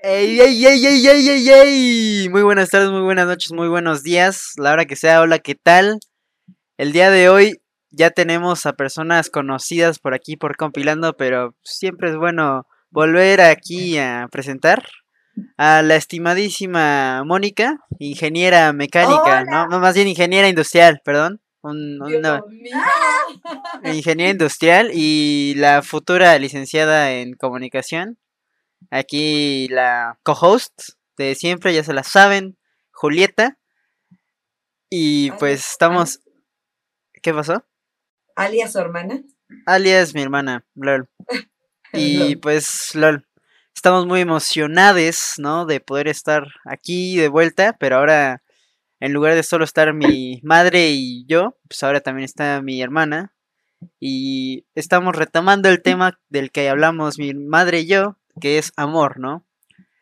Ey, ey, ey, ey, ey, ey, ey. Muy buenas tardes, muy buenas noches, muy buenos días. La hora que sea, hola, ¿qué tal? El día de hoy ya tenemos a personas conocidas por aquí por compilando, pero siempre es bueno volver aquí a presentar a la estimadísima Mónica, ingeniera mecánica, ¿no? no, más bien ingeniera industrial, perdón. Un, una, ingeniera industrial y la futura licenciada en comunicación. Aquí la co-host de siempre, ya se la saben, Julieta. Y pues estamos... ¿Qué pasó? Alias su hermana. Alias mi hermana, LOL. Y pues, LOL. Estamos muy emocionados, ¿no? De poder estar aquí de vuelta, pero ahora, en lugar de solo estar mi madre y yo, pues ahora también está mi hermana. Y estamos retomando el tema del que hablamos mi madre y yo, que es amor, ¿no?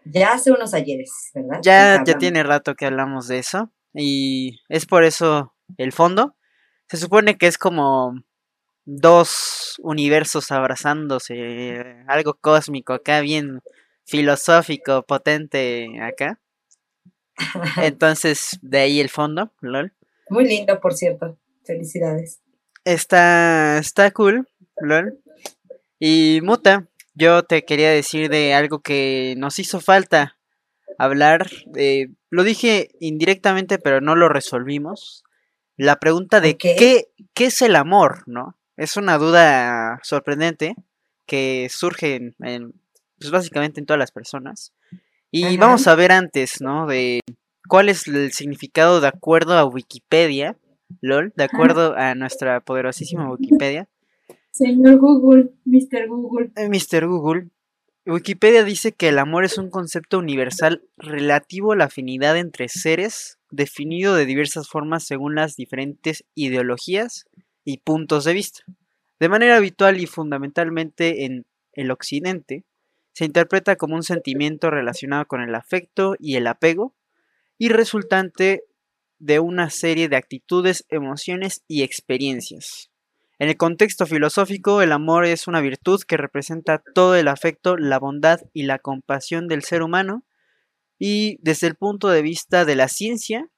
Ya hace unos ayeres, ¿verdad? Ya, ya tiene rato que hablamos de eso. Y es por eso el fondo. Se supone que es como dos universos abrazándose, algo cósmico acá, bien filosófico, potente acá. Entonces, de ahí el fondo, lol. Muy lindo, por cierto. Felicidades. Está, está cool, lol. Y Muta, yo te quería decir de algo que nos hizo falta hablar. Eh, lo dije indirectamente, pero no lo resolvimos. La pregunta de qué, qué es el amor, ¿no? Es una duda sorprendente que surge en, pues básicamente en todas las personas. Y vamos a ver antes, ¿no? De cuál es el significado de acuerdo a Wikipedia, LOL, de acuerdo a nuestra poderosísima Wikipedia. Señor Google, Mr. Google. Eh, Mr. Google. Wikipedia dice que el amor es un concepto universal relativo a la afinidad entre seres, definido de diversas formas según las diferentes ideologías y puntos de vista. De manera habitual y fundamentalmente en el occidente, se interpreta como un sentimiento relacionado con el afecto y el apego y resultante de una serie de actitudes, emociones y experiencias. En el contexto filosófico, el amor es una virtud que representa todo el afecto, la bondad y la compasión del ser humano, y desde el punto de vista de la ciencia,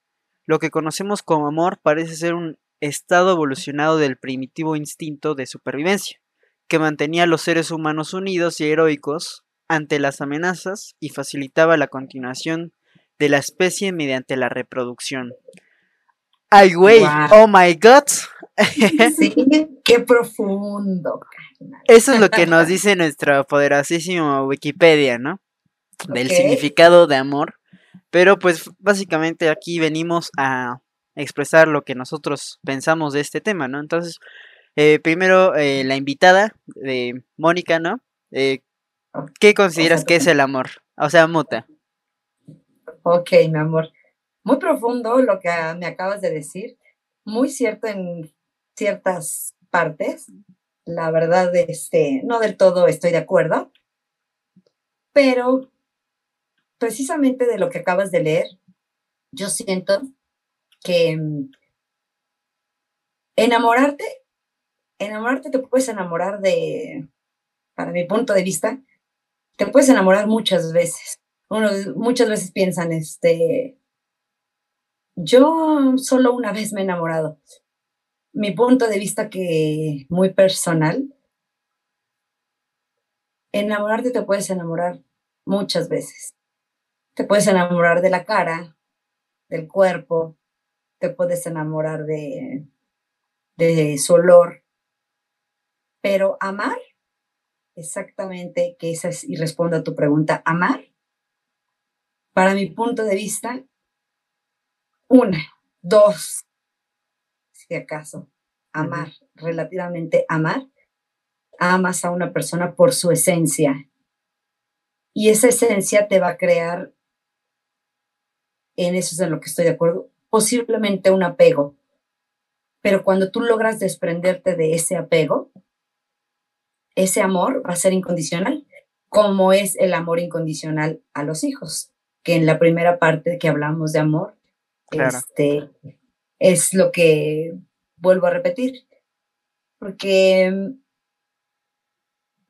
lo que conocemos como amor parece ser un estado evolucionado del primitivo instinto de supervivencia, que mantenía a los seres humanos unidos y heroicos ante las amenazas y facilitaba la continuación de la especie mediante la reproducción. ¡Ay, güey! ¡Oh, my God! Sí, qué profundo. Eso es lo que nos dice nuestra poderosísima Wikipedia, ¿no? Del significado de amor. Pero pues básicamente aquí venimos a expresar lo que nosotros pensamos de este tema, ¿no? Entonces, eh, primero eh, la invitada de Mónica, ¿no? Eh, ¿Qué consideras que es el amor? O sea, muta. Ok, mi amor. Muy profundo lo que me acabas de decir. Muy cierto en ciertas partes. La verdad, este, no del todo estoy de acuerdo. Pero precisamente de lo que acabas de leer, yo siento que mm, enamorarte, enamorarte te puedes enamorar de, para mi punto de vista, te puedes enamorar muchas veces. Uno, muchas veces piensan, este, yo solo una vez me he enamorado. Mi punto de vista que muy personal, enamorarte te puedes enamorar muchas veces. Te puedes enamorar de la cara, del cuerpo, te puedes enamorar de, de su olor, pero amar, exactamente, que esa es, y respondo a tu pregunta, amar, para mi punto de vista, una, dos, si acaso, amar, relativamente amar, amas a una persona por su esencia. Y esa esencia te va a crear, en eso es en lo que estoy de acuerdo, posiblemente un apego. Pero cuando tú logras desprenderte de ese apego, ese amor va a ser incondicional, como es el amor incondicional a los hijos, que en la primera parte que hablamos de amor, este, es lo que vuelvo a repetir, porque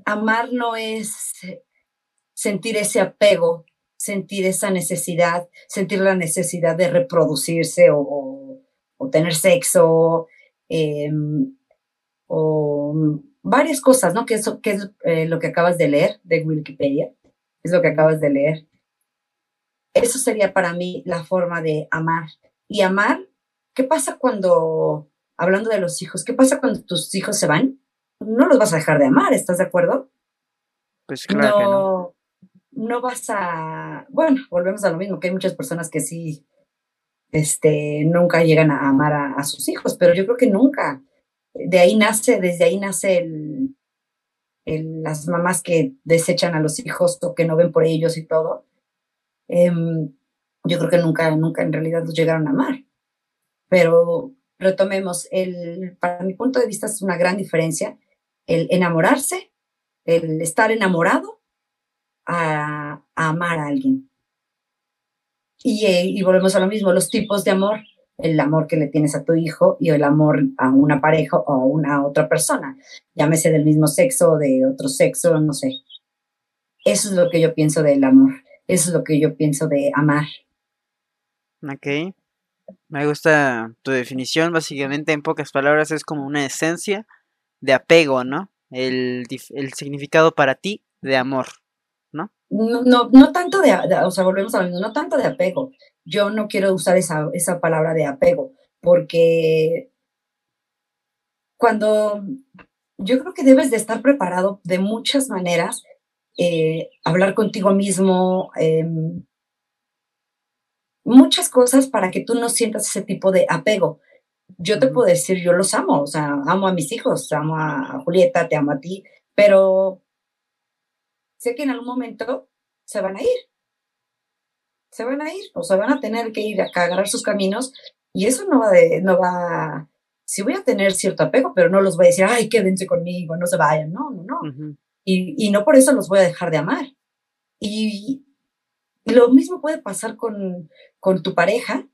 amar no es sentir ese apego sentir esa necesidad, sentir la necesidad de reproducirse o, o, tener sexo, em, o varias cosas, ¿no? Que, eso, que es eh, lo que acabas de leer de Wikipedia, es lo que acabas de leer. Eso sería para mí la forma de amar. Y amar, ¿qué pasa cuando, hablando de los hijos, qué pasa cuando tus hijos se van? No los vas a dejar de amar, ¿estás de acuerdo? Pues claro. No, no. vas a, bueno, volvemos a lo mismo, que hay muchas personas que sí, este, nunca llegan a amar a sus hijos, pero yo creo que nunca de ahí nace, desde ahí nace el, las mamás que desechan a los hijos o que no ven por ellos y todo. Em, yo creo que nunca, nunca en realidad los llegaron a amar. Pero retomemos, el, para mi punto de vista es una gran diferencia el enamorarse, el estar enamorado a, amar a alguien. Y, eh, y volvemos a lo mismo, los tipos de amor el amor que le tienes a tu hijo y el amor a una pareja o a una otra persona, llámese del mismo sexo o de otro sexo, no sé. Eso es lo que yo pienso del amor, eso es lo que yo pienso de amar. Ok, me gusta tu definición, básicamente en pocas palabras es como una esencia de apego, ¿no? El, significado para ti de amor, ¿no? No, no, tanto de, o sea, volvemos a lo no tanto de apego, yo no quiero usar esa, esa palabra de apego, porque cuando yo creo que debes de estar preparado de muchas maneras, eh, hablar contigo mismo, em, muchas cosas para que tú no sientas ese tipo de apego. Yo te puedo decir, yo los amo, o sea, amo a mis hijos, amo a Julieta, te amo a ti, pero sé que en algún momento se van a ir se van a ir, o sea, van a tener que ir a agarrar sus caminos y eso no va de, no va, sí voy a tener cierto apego, pero no los voy a decir, ay, quédense conmigo, no se vayan, no, no, no. y, y, no por eso los voy a dejar de amar. Y, lo mismo puede pasar con, con tu pareja,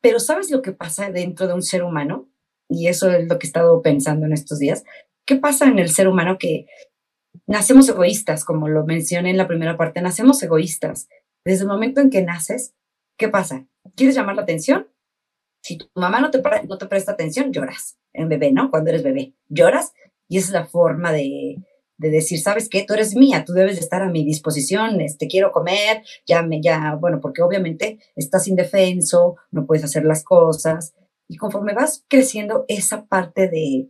pero ¿sabes lo que pasa dentro de un ser humano? Y eso es lo que he estado pensando en estos días. ¿Qué pasa en el ser humano que nacemos egoístas, como lo mencioné en la primera parte, nacemos egoístas. Desde el momento en que naces, ¿qué pasa? ¿Quieres llamar la atención? Si tu mamá no te, no te presta atención, lloras. En bebé, ¿no? Cuando eres bebé, lloras y esa es la forma de, de decir, ¿sabes qué? Tú eres mía, tú debes de estar a mi disposición, te este, quiero comer, ya me, ya, bueno, porque obviamente estás indefenso, no puedes hacer las cosas. Y conforme vas creciendo, esa parte de,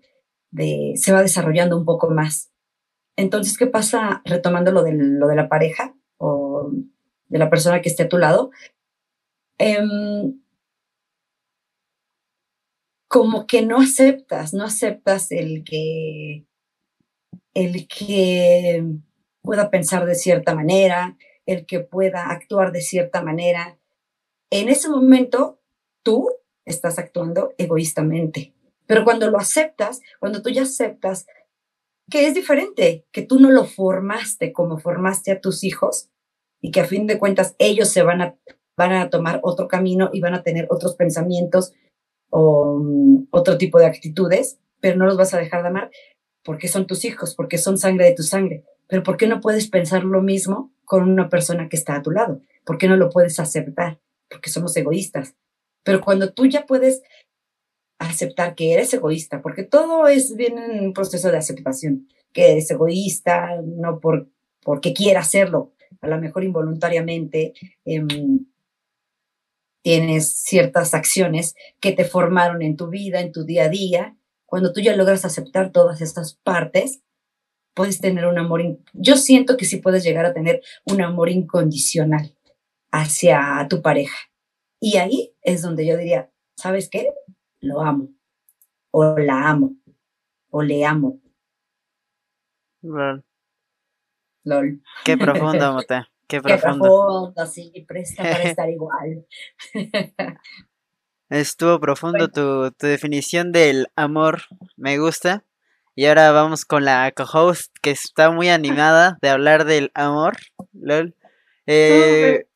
de se va desarrollando un poco más. Entonces, ¿qué pasa retomando lo de, lo de la pareja? O de la persona que esté a tu lado, em, como que no aceptas, no aceptas el que, el que pueda pensar de cierta manera, el que pueda actuar de cierta manera. En ese momento, tú estás actuando egoístamente. Pero cuando lo aceptas, cuando tú ya aceptas que es diferente, que tú no lo formaste como formaste a tus hijos, y que a fin de cuentas ellos se van a, van a tomar otro camino y van a tener otros pensamientos o mm, otro tipo de actitudes, pero no los vas a dejar de amar porque son tus hijos, porque son sangre de tu sangre. Pero ¿por qué no puedes pensar lo mismo con una persona que está a tu lado? ¿Por qué no lo puedes aceptar? Porque somos egoístas. Pero cuando tú ya puedes aceptar que eres egoísta, porque todo es bien en un proceso de aceptación, que eres egoísta, no por, porque quiera hacerlo, a lo mejor involuntariamente em, tienes ciertas acciones que te formaron en tu vida, en tu día a día. Cuando tú ya logras aceptar todas estas partes, puedes tener un amor. Yo siento que sí puedes llegar a tener un amor incondicional hacia tu pareja. Y ahí es donde yo diría, ¿sabes qué? Lo amo. O la amo. O le amo. LOL. Qué profundo, Mote. Qué profundo. Qué profundo, sí, presta para estar igual. Estuvo profundo tu, tu, definición del amor, me gusta. Y ahora vamos con la co-host que está muy animada de hablar del amor. LOL. Eh,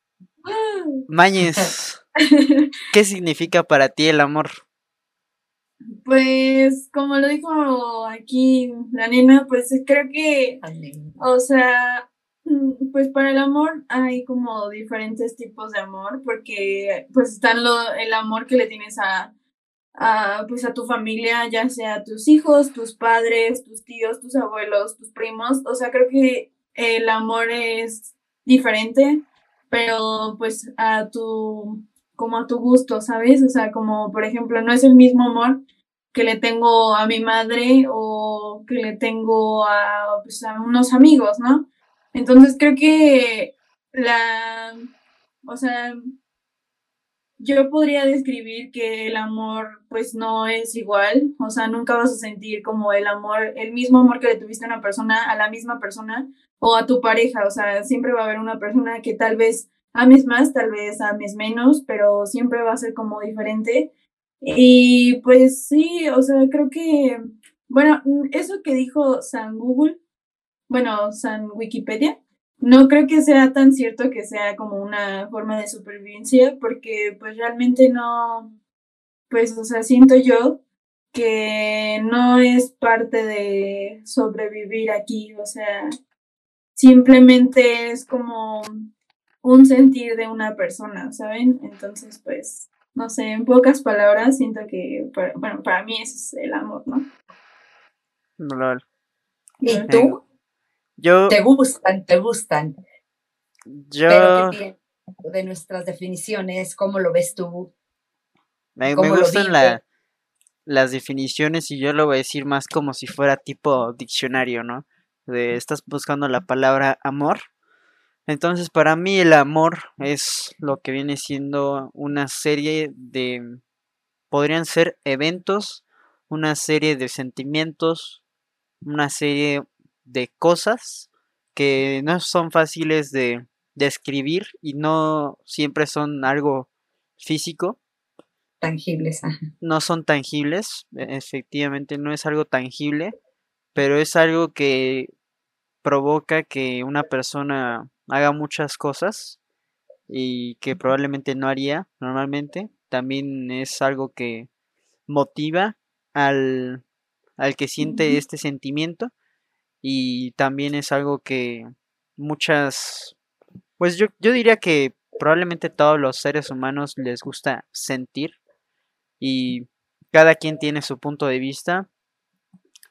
Mañez, ¿qué significa para ti el amor? Pues, como lo dijo aquí la nena, pues creo que, o sea, pues para el amor hay como diferentes tipos de amor, porque pues están lo, el amor que le tienes a, a, pues a tu familia, ya sea tus hijos, tus padres, tus tíos, tus abuelos, tus primos. O sea, creo que el amor es diferente, pero pues a tu, como a tu gusto, ¿sabes? O sea, como por ejemplo, no es el mismo amor que le tengo a mi madre o que le tengo a, pues, a unos amigos, ¿no? Entonces creo que la, o sea, yo podría describir que el amor pues no es igual, o sea, nunca vas a sentir como el amor, el mismo amor que le tuviste a una persona, a la misma persona o a tu pareja, o sea, siempre va a haber una persona que tal vez ames más, tal vez ames menos, pero siempre va a ser como diferente. Y pues sí, o sea, creo que, bueno, eso que dijo San Google, bueno, San Wikipedia, no creo que sea tan cierto que sea como una forma de supervivencia, porque pues realmente no, pues, o sea, siento yo que no es parte de sobrevivir aquí, o sea, simplemente es como un sentir de una persona, ¿saben? Entonces, pues, no sé, en pocas palabras, siento que, bueno, para mí es el amor, ¿no? ¿Y tú? Te gustan, te gustan. Yo. Pero de nuestras definiciones, ¿cómo lo ves tú? Me, gustan las definiciones y yo lo voy a decir más como si fuera tipo diccionario, ¿no? De estás buscando la palabra amor. Entonces, para mí el amor es lo que viene siendo una serie de podrían ser eventos, una serie de sentimientos, una serie de cosas que no son fáciles de describir y no siempre son algo físico. Tangibles. No son tangibles, e-, efectivamente no es algo tangible, pero es algo que provoca que una persona haga muchas cosas y que probablemente no haría normalmente. También es algo que motiva al, al que siente este sentimiento y también es algo que muchas, pues yo, yo diría que probablemente todos los seres humanos les gusta sentir y cada quien tiene su punto de vista,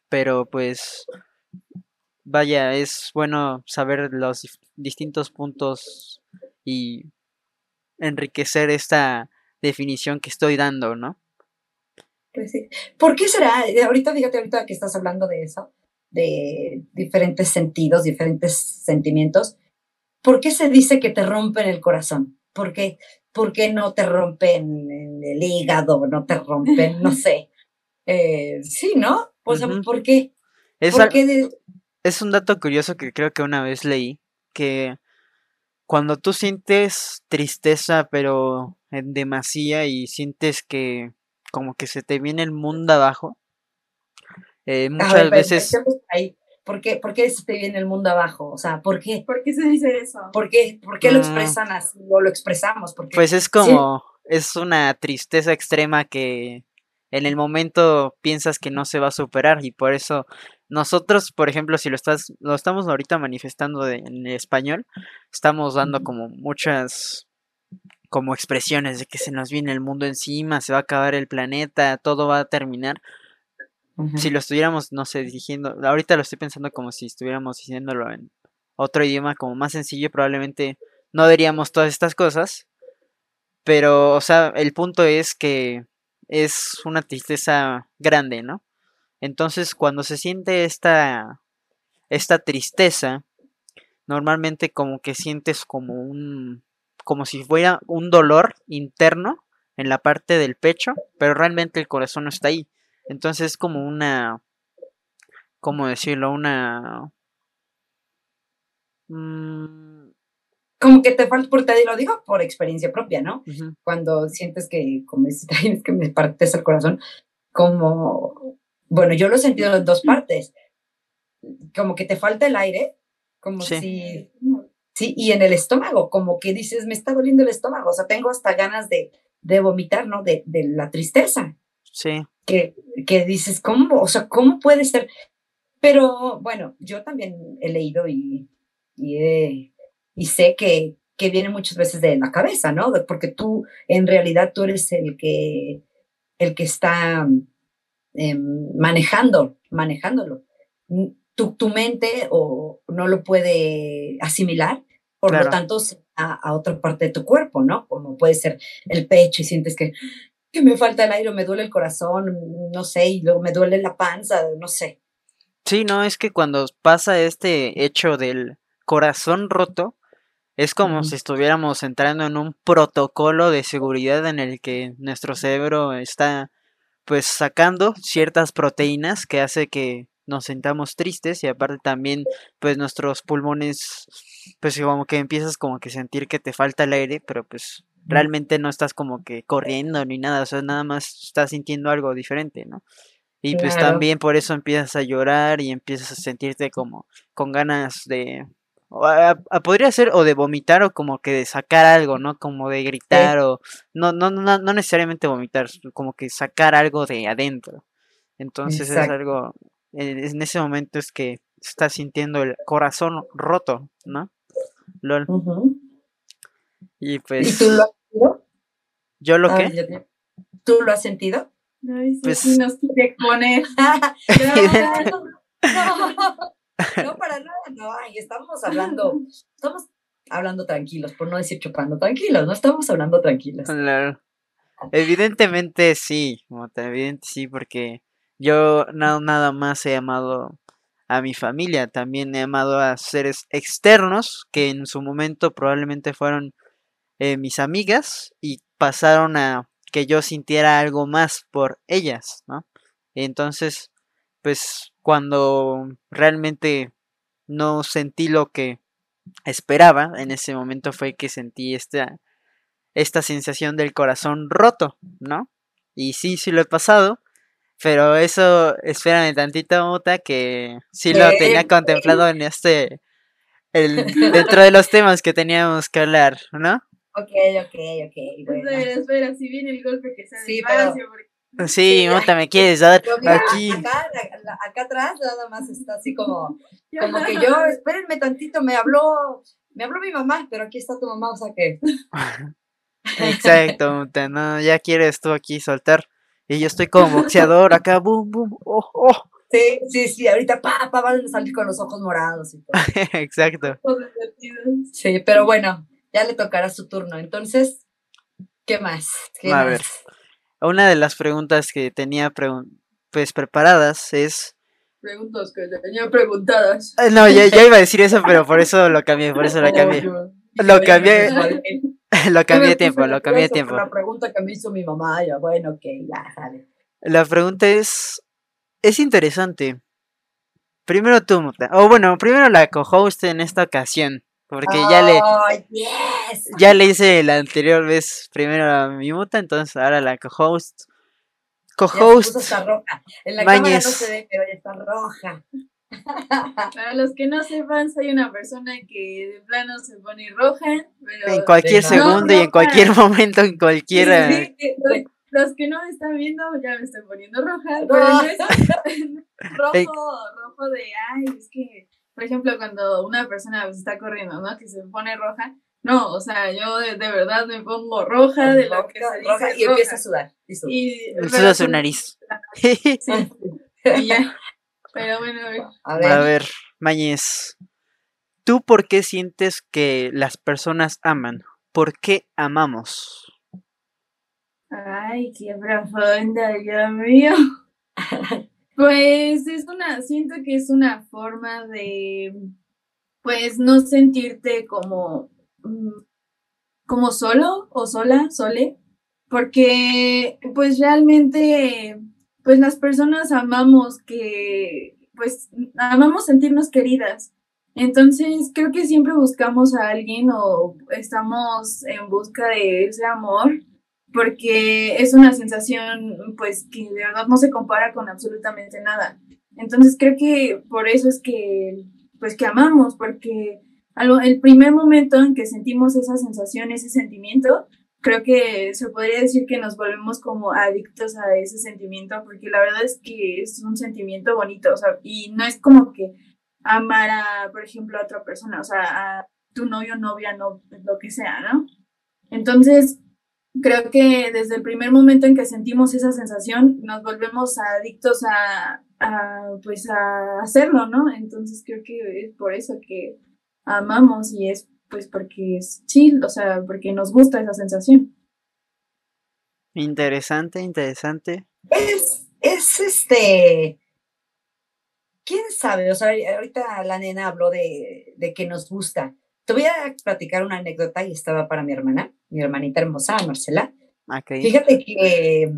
pero pues vaya, es bueno saber los distintos puntos y enriquecer esta definición que estoy dando, ¿no? Pues sí. ¿Por qué será? Ahorita, fíjate, ahorita que estás hablando de eso, de diferentes sentidos, diferentes sentimientos, ¿por qué se dice que te rompen el corazón? ¿Por qué, por qué no te rompen el hígado, no te rompen, no sé? Eh, sí, ¿no? O sea, ¿por qué? Es, es un dato curioso que creo que una vez leí, que cuando tú sientes tristeza, pero en demasía y sientes que como que se te viene el mundo abajo, eh, muchas veces... ¿Por qué, ¿Por qué se te viene el mundo abajo? O sea, ¿por qué? ¿Por qué se dice eso? ¿Por qué, ¿Por qué lo mm. expresan así o lo expresamos? Porque, pues es como, es una tristeza extrema que en el momento piensas que no se va a superar y por eso nosotros, por ejemplo, si lo estás, lo estamos ahorita manifestando en español, estamos dando como muchas como expresiones de que se nos viene el mundo encima, se va a acabar el planeta, todo va a terminar, si lo estuviéramos, no sé, dirigiendo, ahorita lo estoy pensando como si estuviéramos diciéndolo en otro idioma como más sencillo, probablemente no diríamos todas estas cosas, pero, o sea, el punto es que es una tristeza grande, ¿no? Entonces, cuando se siente esta, esta tristeza, normalmente como que sientes como un, como si fuera un dolor interno en la parte del pecho, pero realmente el corazón no está ahí. Entonces es como una, ¿cómo decirlo? Una... Mm, como que te falta, porque te lo digo por experiencia propia, ¿no? Cuando sientes que, como tienes que me partes el corazón, como, bueno, yo lo he sentido en dos partes, como que te falta el aire, como si, sí, y en el estómago, como que dices, me está doliendo el estómago, o sea, tengo hasta ganas de, de vomitar, ¿no? De, de la tristeza. Sí que, dices, ¿cómo? O sea, ¿cómo puede ser? Pero bueno, yo también he leído y, y, y sé que, que viene muchas veces de la cabeza, ¿no? Porque tú, en realidad, tú eres el que, el que está em, manejando, manejándolo. Tu, tu, mente o no lo puede asimilar, por lo tanto, a, a, otra parte de tu cuerpo, ¿no? Como puede ser el pecho y sientes que, que me falta el aire, me duele el corazón, no sé, y luego me duele la panza, no sé. Sí, no, es que cuando pasa este hecho del corazón roto, es como si estuviéramos entrando en un protocolo de seguridad en el que nuestro cerebro está pues sacando ciertas proteínas que hace que nos sentamos tristes y aparte también pues nuestros pulmones pues como que empiezas como que sentir que te falta el aire, pero pues realmente no estás como que corriendo ni nada, o sea, nada más estás sintiendo algo diferente, ¿no? Y pues también por eso empiezas a llorar y empiezas a sentirte como con ganas de podría ser o de vomitar o como que de sacar algo, ¿no? Como de gritar o no, no, no, no necesariamente vomitar, como que sacar algo de adentro. Entonces es algo, en ese momento es que estás sintiendo el corazón roto, ¿no? LOL. Y pues... tú lo has sentido? ¿Yo lo qué? ¿Tú lo has sentido? Ay, sí, pues... nos quiere poner. No, para nada, no. Ay, estamos hablando, estamos hablando tranquilos, por no decir chupando tranquilos, no estamos hablando tranquilos. Claro. Evidentemente sí, evidentemente sí, porque yo no nada más he amado a mi familia, también he amado a seres externos que en su momento probablemente fueron eh, mis amigas y pasaron a que yo sintiera algo más por ellas, ¿no? Entonces, pues cuando realmente no sentí lo que esperaba, en ese momento fue que sentí esta, esta sensación del corazón roto, ¿no? Y sí, sí lo he pasado, pero eso, espérame tantito, Mota, que sí lo tenía contemplado en este, el, dentro de los temas que teníamos que hablar, ¿no? Ok, ok, ok. Espera, espera, si viene el golpe que sea sí, Sí, Mota, me quieres dar aquí. Acá, acá, atrás nada más está así como, como que yo, espérenme tantito, me habló, me habló mi mamá, pero aquí está tu mamá, o sea que. Exacto, Mota, no, ya quieres tú aquí soltar. Y yo estoy como boxeador acá, boom, boom, oh, oh. Sí, sí, sí, ahorita pa, pa, van a salir con los ojos morados y todo. Exacto. Sí, pero bueno, ya le tocará su turno. Entonces, ¿qué más? ¿Qué a más? ver, una de las preguntas que tenía pues preparadas es... Preguntas que tenía preguntadas. Eh, no, ya, iba a decir eso, pero por eso lo cambié, por eso lo cambié. Lo cambié. Lo cambié tiempo, lo cambié tiempo. La pregunta que me hizo mi mamá, ya, bueno, ok, ya, dale. La pregunta es, es interesante. Primero tú, o bueno, primero la co-host en esta ocasión. Porque ya le. Ya le hice la anterior vez primero a mi muta, entonces ahora la co-host. Co-host. roja. En la cámara no se ve, pero ya está roja. Para los que no sepan, soy una persona que de plano se pone roja. Pero en cualquier segundo y en cualquier momento, en cualquiera. los que no me están viendo ya me estoy poniendo roja. rojo, rojo de, ay, es que por ejemplo, cuando una persona está corriendo, ¿no? Que se pone roja. No, o sea, yo de, verdad me pongo roja de lo que se roja y empieza a sudar. Y, suda su nariz. Sí, y ya. Pero bueno, a ver. A ver, a ver Mañez. ¿Tú por qué sientes que las personas aman? ¿Por qué amamos? Ay, qué profunda, Dios mío. Pues es una, siento que es una forma de, pues, no sentirte como, mm, como solo o sola, sole, porque, pues, realmente, pues, las personas amamos que, pues, amamos sentirnos queridas. Entonces, creo que siempre buscamos a alguien o estamos en busca de ese amor porque es una sensación pues que de verdad no se compara con absolutamente nada. Entonces creo que por eso es que pues que amamos, porque algo, el primer momento en que sentimos esa sensación, ese sentimiento, creo que se podría decir que nos volvemos como adictos a ese sentimiento, porque la verdad es que es un sentimiento bonito, o sea, y no es como que amar a, por ejemplo, a otra persona, o sea, a tu novio, novia, no, lo que sea, ¿no? Entonces, creo que desde el primer momento en que sentimos esa sensación, nos volvemos adictos a, pues a hacerlo, ¿no? Entonces creo que es por eso que amamos y es pues porque es chill, o sea, porque nos gusta esa sensación. Interesante, interesante. Es, es este, quién sabe, o sea, ahorita la nena habló de, de que nos gusta. Te voy a platicar una anécdota y estaba para mi hermana, mi hermanita hermosa, Marcela. Fíjate que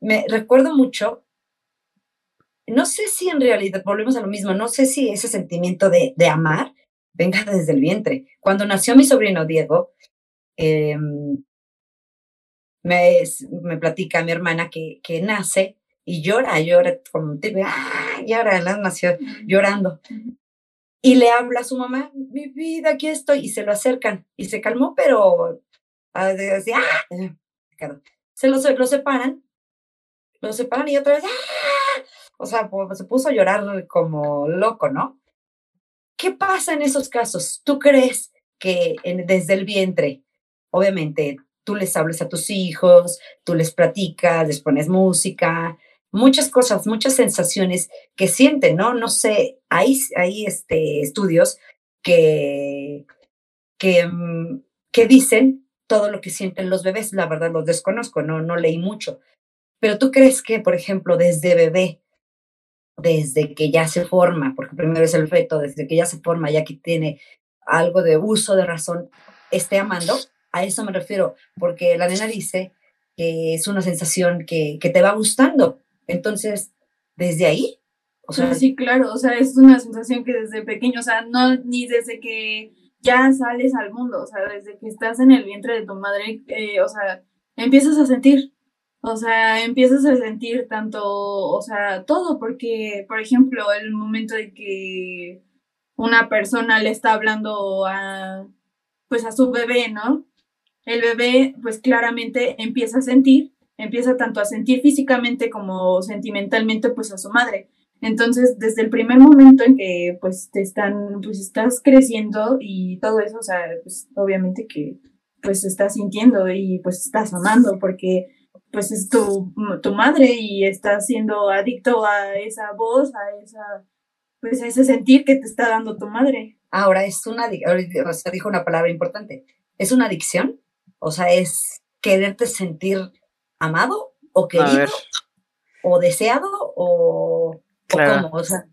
me recuerdo mucho, no sé si en realidad, volvemos a lo mismo, no sé si ese sentimiento de, de amar venga desde el vientre. Cuando nació mi sobrino Diego, em, me, me, platica mi hermana que, que nace y llora, llora como te ¡ah! llora, nació llorando y le habla a su mamá, mi vida, aquí estoy, y se lo acercan, y se calmó, pero así, ¡ah! se lo, lo separan, lo separan y otra vez, ¡ah! o sea, pues, se puso a llorar como loco, ¿no? ¿Qué pasa en esos casos? ¿Tú crees que desde el vientre, obviamente, tú les hablas a tus hijos, tú les platicas, les pones música, muchas cosas, muchas sensaciones que sienten, ¿no? No sé, hay, hay este, estudios que, que, mm, que dicen todo lo que sienten los bebés, la verdad los desconozco, no, no leí mucho. Pero tú crees que, por ejemplo, desde bebé, desde que ya se forma, porque primero es el feto, desde que ya se forma, ya que tiene algo de uso de razón, esté amando, a eso me refiero, porque la nena dice que es una sensación que, que te va gustando, entonces, desde ahí, o sea, sí, claro, o sea, es una sensación que desde pequeño, o sea, no ni desde que ya sales al mundo, o sea, desde que estás en el vientre de tu madre, eh, o sea, empiezas a sentir, o sea, empiezas a sentir tanto, o sea, todo, porque, por ejemplo, el momento de que una persona le está hablando a, pues a su bebé, ¿no? El bebé, pues claramente empieza a sentir empieza tanto a sentir físicamente como sentimentalmente pues a su madre. Entonces, desde el primer momento en que pues te están, pues estás creciendo y todo eso, o sea, pues obviamente que pues estás sintiendo y pues estás amando porque pues es tu, tu madre y estás siendo adicto a esa voz, a esa, pues a ese sentir que te está dando tu madre. Ahora es una, o sea, dijo una palabra importante, ¿es una adicción? O sea, es quererte sentir amado o querido o deseado o, cómo, o sea.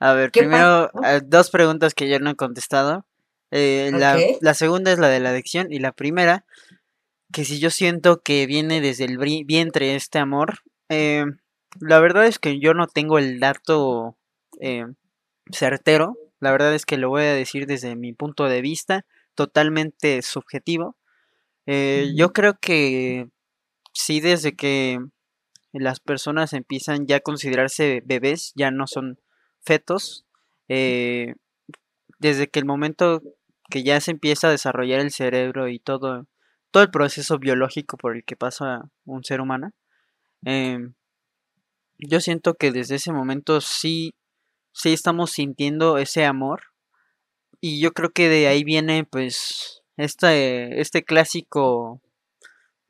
A ver, primero, eh, dos preguntas que yo no he contestado. Eh, la, segunda es la de la adicción y la primera, que si yo siento que viene desde el vientre este amor, eh, la verdad es que yo no tengo el dato certero, la verdad es que lo voy a decir desde mi punto de vista, totalmente subjetivo. yo creo que sí desde que las personas empiezan ya a considerarse bebés, ya no son fetos, eh, desde que el momento que ya se empieza a desarrollar el cerebro y todo, todo el proceso biológico por el que pasa un ser humano, em, yo siento que desde ese momento sí, sí estamos sintiendo ese amor y yo creo que de ahí viene pues este, este clásico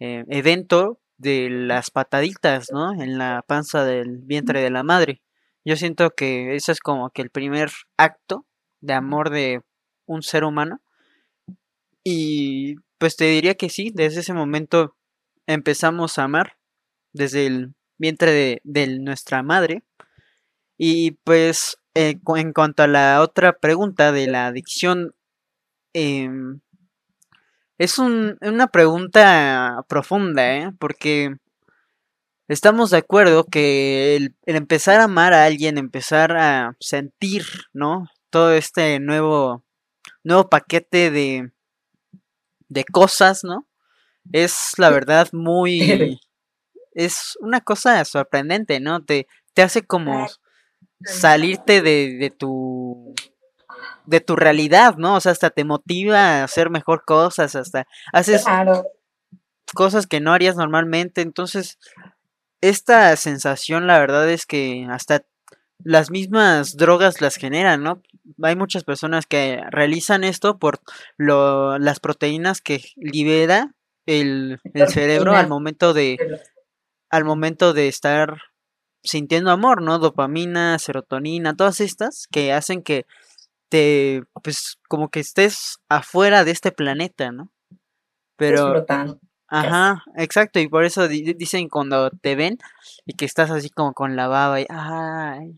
eh, evento de las pataditas, ¿no? En la panza del vientre de la madre. Yo siento que eso es como que el primer acto de amor de un ser humano. Y pues te diría que sí, desde ese momento empezamos a amar, desde el vientre de, nuestra madre. Y pues eh, en cuanto a la otra pregunta de la adicción, eh, es una pregunta profunda, ¿eh? Porque estamos de acuerdo que el, empezar a amar a alguien, empezar a sentir, ¿no? Todo este nuevo, nuevo paquete de, de cosas, ¿no? Es la verdad muy... Es una cosa sorprendente, ¿no? Te, te hace como salirte de, de tu de tu realidad, ¿no? O sea, hasta te motiva a hacer mejor cosas, hasta haces cosas que no harías normalmente. Entonces, esta sensación, la verdad es que hasta las mismas drogas las generan, ¿no? Hay muchas personas que realizan esto por lo, las proteínas que libera el, el cerebro al momento de al momento de estar sintiendo amor, ¿no? Dopamina, serotonina, todas estas que hacen que te, pues, como que estés afuera de este planeta, ¿no? Pero, ajá, exacto, y por eso dicen cuando te ven y que estás así como con la baba y, ay,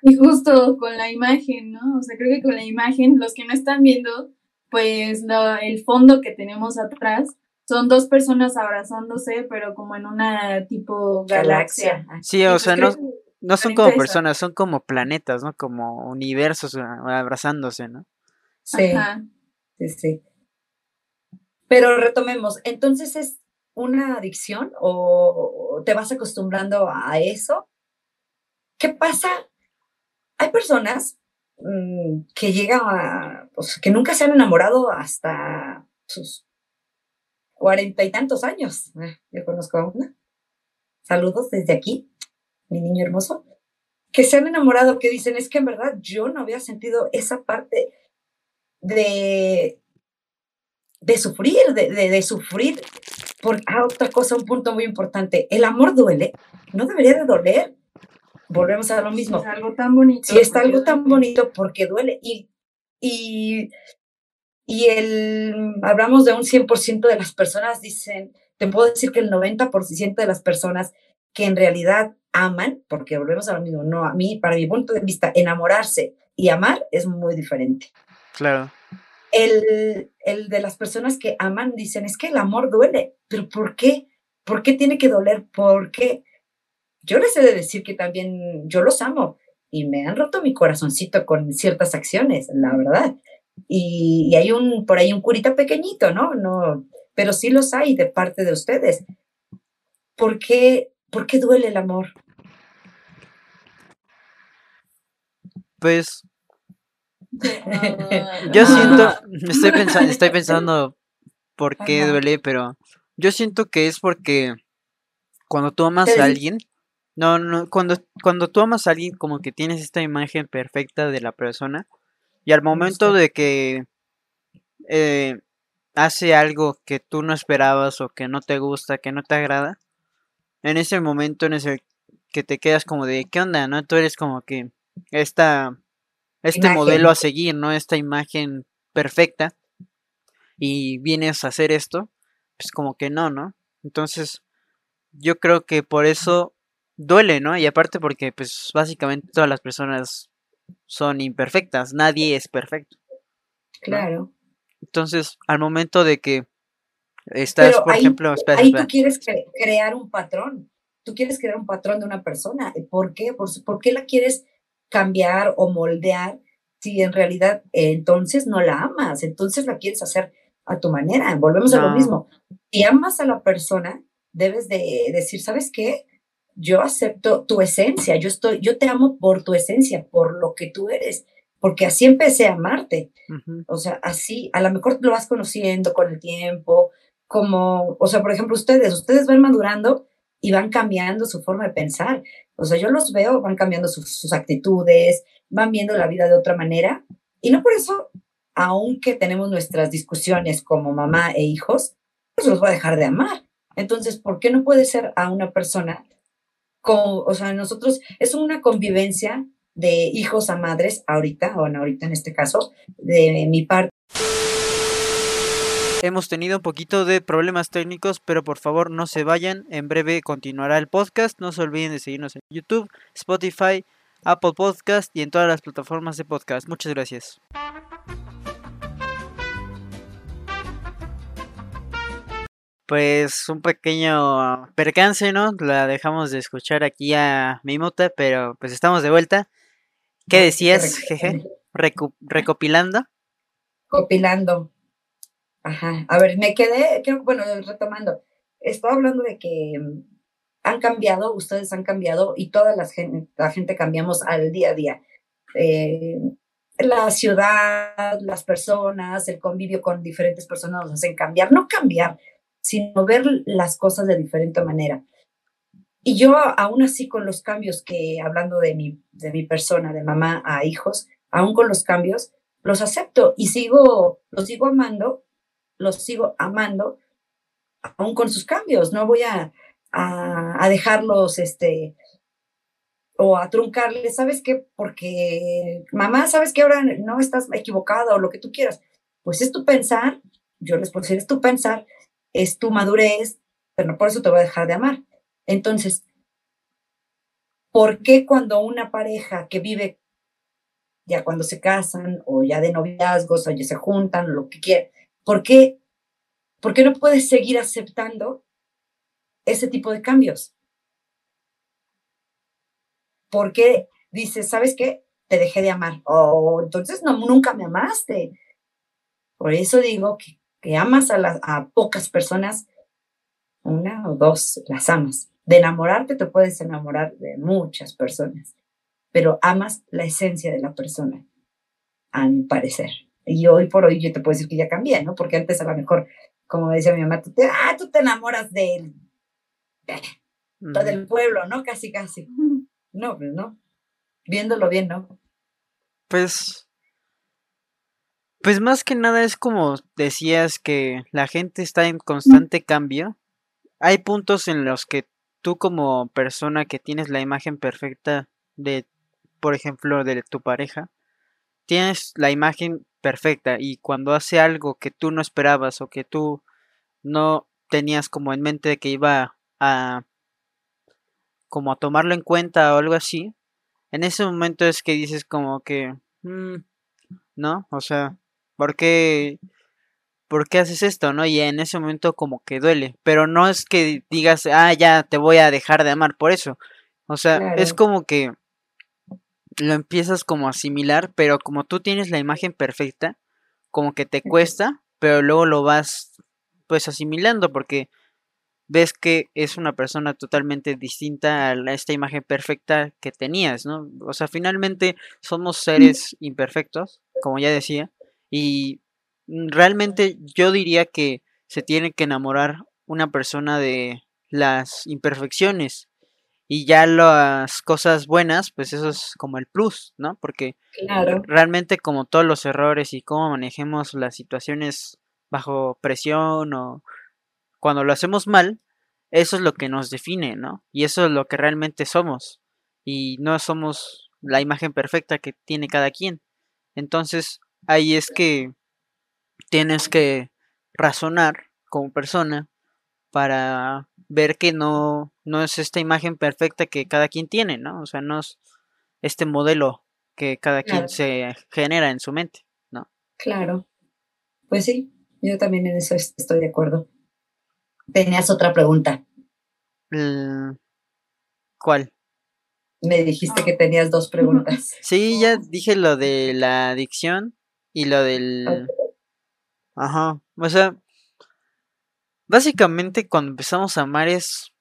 y justo con la imagen, ¿no? O sea, creo que con la imagen, los que no están viendo, pues el fondo que tenemos atrás son dos personas abrazándose, pero como en una tipo galaxia. Sí, o pues sea, no, no son como personas, son como planetas, ¿no? Como universos abrazándose, ¿no? Sí, sí, sí. Pero retomemos, entonces es una adicción o te vas acostumbrando a eso? ¿Qué pasa hay personas mm, que llegan a, pues, que nunca se han enamorado hasta sus cuarenta y tantos años. Eh, yo conozco a una. Saludos desde aquí, mi niño hermoso. Que se han enamorado, que dicen, es que en verdad yo no había sentido esa parte de, de sufrir, de, de, sufrir por ah, otra cosa, un punto muy importante. El amor duele, no debería de doler volvemos a lo mismo. Es algo tan bonito. Si es algo tan bonito porque duele. Y, y, y el, hablamos de un 100% de las personas, dicen, te puedo decir que el 90% de las personas que en realidad aman, porque volvemos a lo mismo, no, a mí, para mi punto de vista, enamorarse y amar es muy diferente. Claro. El, el de las personas que aman dicen, es que el amor duele, pero ¿por qué? ¿Por qué tiene que doler? ¿Por qué? yo les he de decir que también yo los amo y me han roto mi corazoncito con ciertas acciones, la verdad. Y, hay un, por ahí un curita pequeñito, ¿no? No, pero sí los hay de parte de ustedes. ¿Por qué, por qué duele el amor? Pues yo siento, estoy pensando, estoy pensando por qué duele, pero yo siento que es porque cuando tú amas a alguien, no, no, cuando, cuando tú amas a alguien como que tienes esta imagen perfecta de la persona y al momento de que eh, hace algo que tú no esperabas o que no te gusta, que no te agrada, en ese momento en ese que te quedas como de, ¿qué onda? ¿No? Tú eres como que esta, este modelo a seguir, ¿no? Esta imagen perfecta y vienes a hacer esto, pues como que no, ¿no? Entonces, yo creo que por eso duele, ¿no? Y aparte porque pues básicamente todas las personas son imperfectas, nadie es perfecto. Claro. Entonces, al momento de que estás, por ejemplo, ahí tú quieres crear un patrón, tú quieres crear un patrón de una persona, ¿por qué? ¿Por, ¿por qué la quieres cambiar o moldear si en realidad entonces no la amas, entonces la quieres hacer a tu manera? Volvemos a lo mismo. Si amas a la persona, debes de decir, ¿sabes qué? yo acepto tu esencia, yo estoy, yo te amo por tu esencia, por lo que tú eres, porque así empecé a amarte. O sea, así, a lo mejor lo vas conociendo con el tiempo, como, o sea, por ejemplo, ustedes, ustedes van madurando y van cambiando su forma de pensar. O sea, yo los veo, van cambiando sus, actitudes, van viendo la vida de otra manera. Y no por eso, aunque tenemos nuestras discusiones como mamá e hijos, pues los voy a dejar de amar. Entonces, ¿por qué no puede ser a una persona o sea, nosotros es una convivencia de hijos a madres ahorita, o ahorita en este caso, de mi parte. Hemos tenido un poquito de problemas técnicos, pero por favor no se vayan. En breve continuará el podcast. No se olviden de seguirnos en YouTube, Spotify, Apple Podcast y en todas las plataformas de podcast. Muchas gracias. pues un pequeño percance, ¿no? La dejamos de escuchar aquí a Mimota, pero pues estamos de vuelta. ¿Qué decías, jeje? recopilando. Copilando. Ajá. A ver, me quedé, creo, bueno, retomando. Estaba hablando de que mm, han cambiado, ustedes han cambiado y toda la gente, la gente cambiamos al día a día. Eh, la ciudad, las personas, el convivio con diferentes personas nos hacen cambiar, no cambiar, sino ver las cosas de diferente manera. Y yo aún así con los cambios que, hablando de mi, de mi persona, de mamá a hijos, aún con los cambios, los acepto y sigo, los sigo amando, los sigo amando, aún con sus cambios. No voy a, a, dejarlos, este, o a truncarles, ¿sabes qué? Porque mamá, ¿sabes que ahora no estás equivocada o lo que tú quieras? Pues es tu pensar, yo les puedo decir, es tu pensar, es tu madurez, pero no por eso te voy a dejar de amar. Entonces, ¿por qué cuando una pareja que vive ya cuando se casan o ya de noviazgos o ya se juntan, lo que quieran, ¿por qué, ¿por qué no puedes seguir aceptando ese tipo de cambios? ¿Por qué dices, sabes qué? Te dejé de amar. O entonces no, nunca me amaste. Por eso digo que, que amas a, a pocas personas, una o dos, las amas. De enamorarte te puedes enamorar de muchas personas, pero amas la esencia de la persona, a mi parecer. Y hoy por hoy yo te puedo decir que ya cambié, ¿no? Porque antes a lo mejor, como decía mi mamá, tú te, ah, tú te enamoras de del pueblo, ¿no? Casi, casi. No, pues no. Viéndolo bien, ¿no? Pues. Pues más que nada es como decías que la gente está en constante cambio. Hay puntos en los que tú como persona que tienes la imagen perfecta de, por ejemplo, de tu pareja, tienes la imagen perfecta y cuando hace algo que tú no esperabas o que tú no tenías como en mente de que iba a como a tomarlo en cuenta o algo así, en ese momento es que dices como que, mm, ¿no? O sea, ¿por qué ¿por qué haces esto? ¿No? Y en ese momento como que duele, pero no es que digas, ah, ya te voy a dejar de amar por eso. O sea, es como que lo empiezas como a asimilar, pero como tú tienes la imagen perfecta, como que te cuesta, pero luego lo vas pues asimilando porque ves que es una persona totalmente distinta a esta imagen perfecta que tenías, ¿no? O sea, finalmente somos seres imperfectos, como ya decía, y realmente yo diría que se tiene que enamorar una persona de las imperfecciones y ya las cosas buenas, pues eso es como el plus, ¿no? Porque realmente como todos los errores y cómo manejemos las situaciones bajo presión o cuando lo hacemos mal, eso es lo que nos define, ¿no? Y eso es lo que realmente somos. Y no somos la imagen perfecta que tiene cada quien. Entonces, ahí es que tienes que razonar como persona para ver que no, no es esta imagen perfecta que cada quien tiene, ¿no? O sea, no es este modelo que cada quien se genera en su mente, ¿no? Claro. Pues sí, yo también en eso estoy de acuerdo. Tenías otra pregunta. ¿Cuál? Me dijiste que tenías dos preguntas. Sí, ya dije lo de la adicción y lo del... Ajá. O sea, básicamente cuando empezamos a amar es,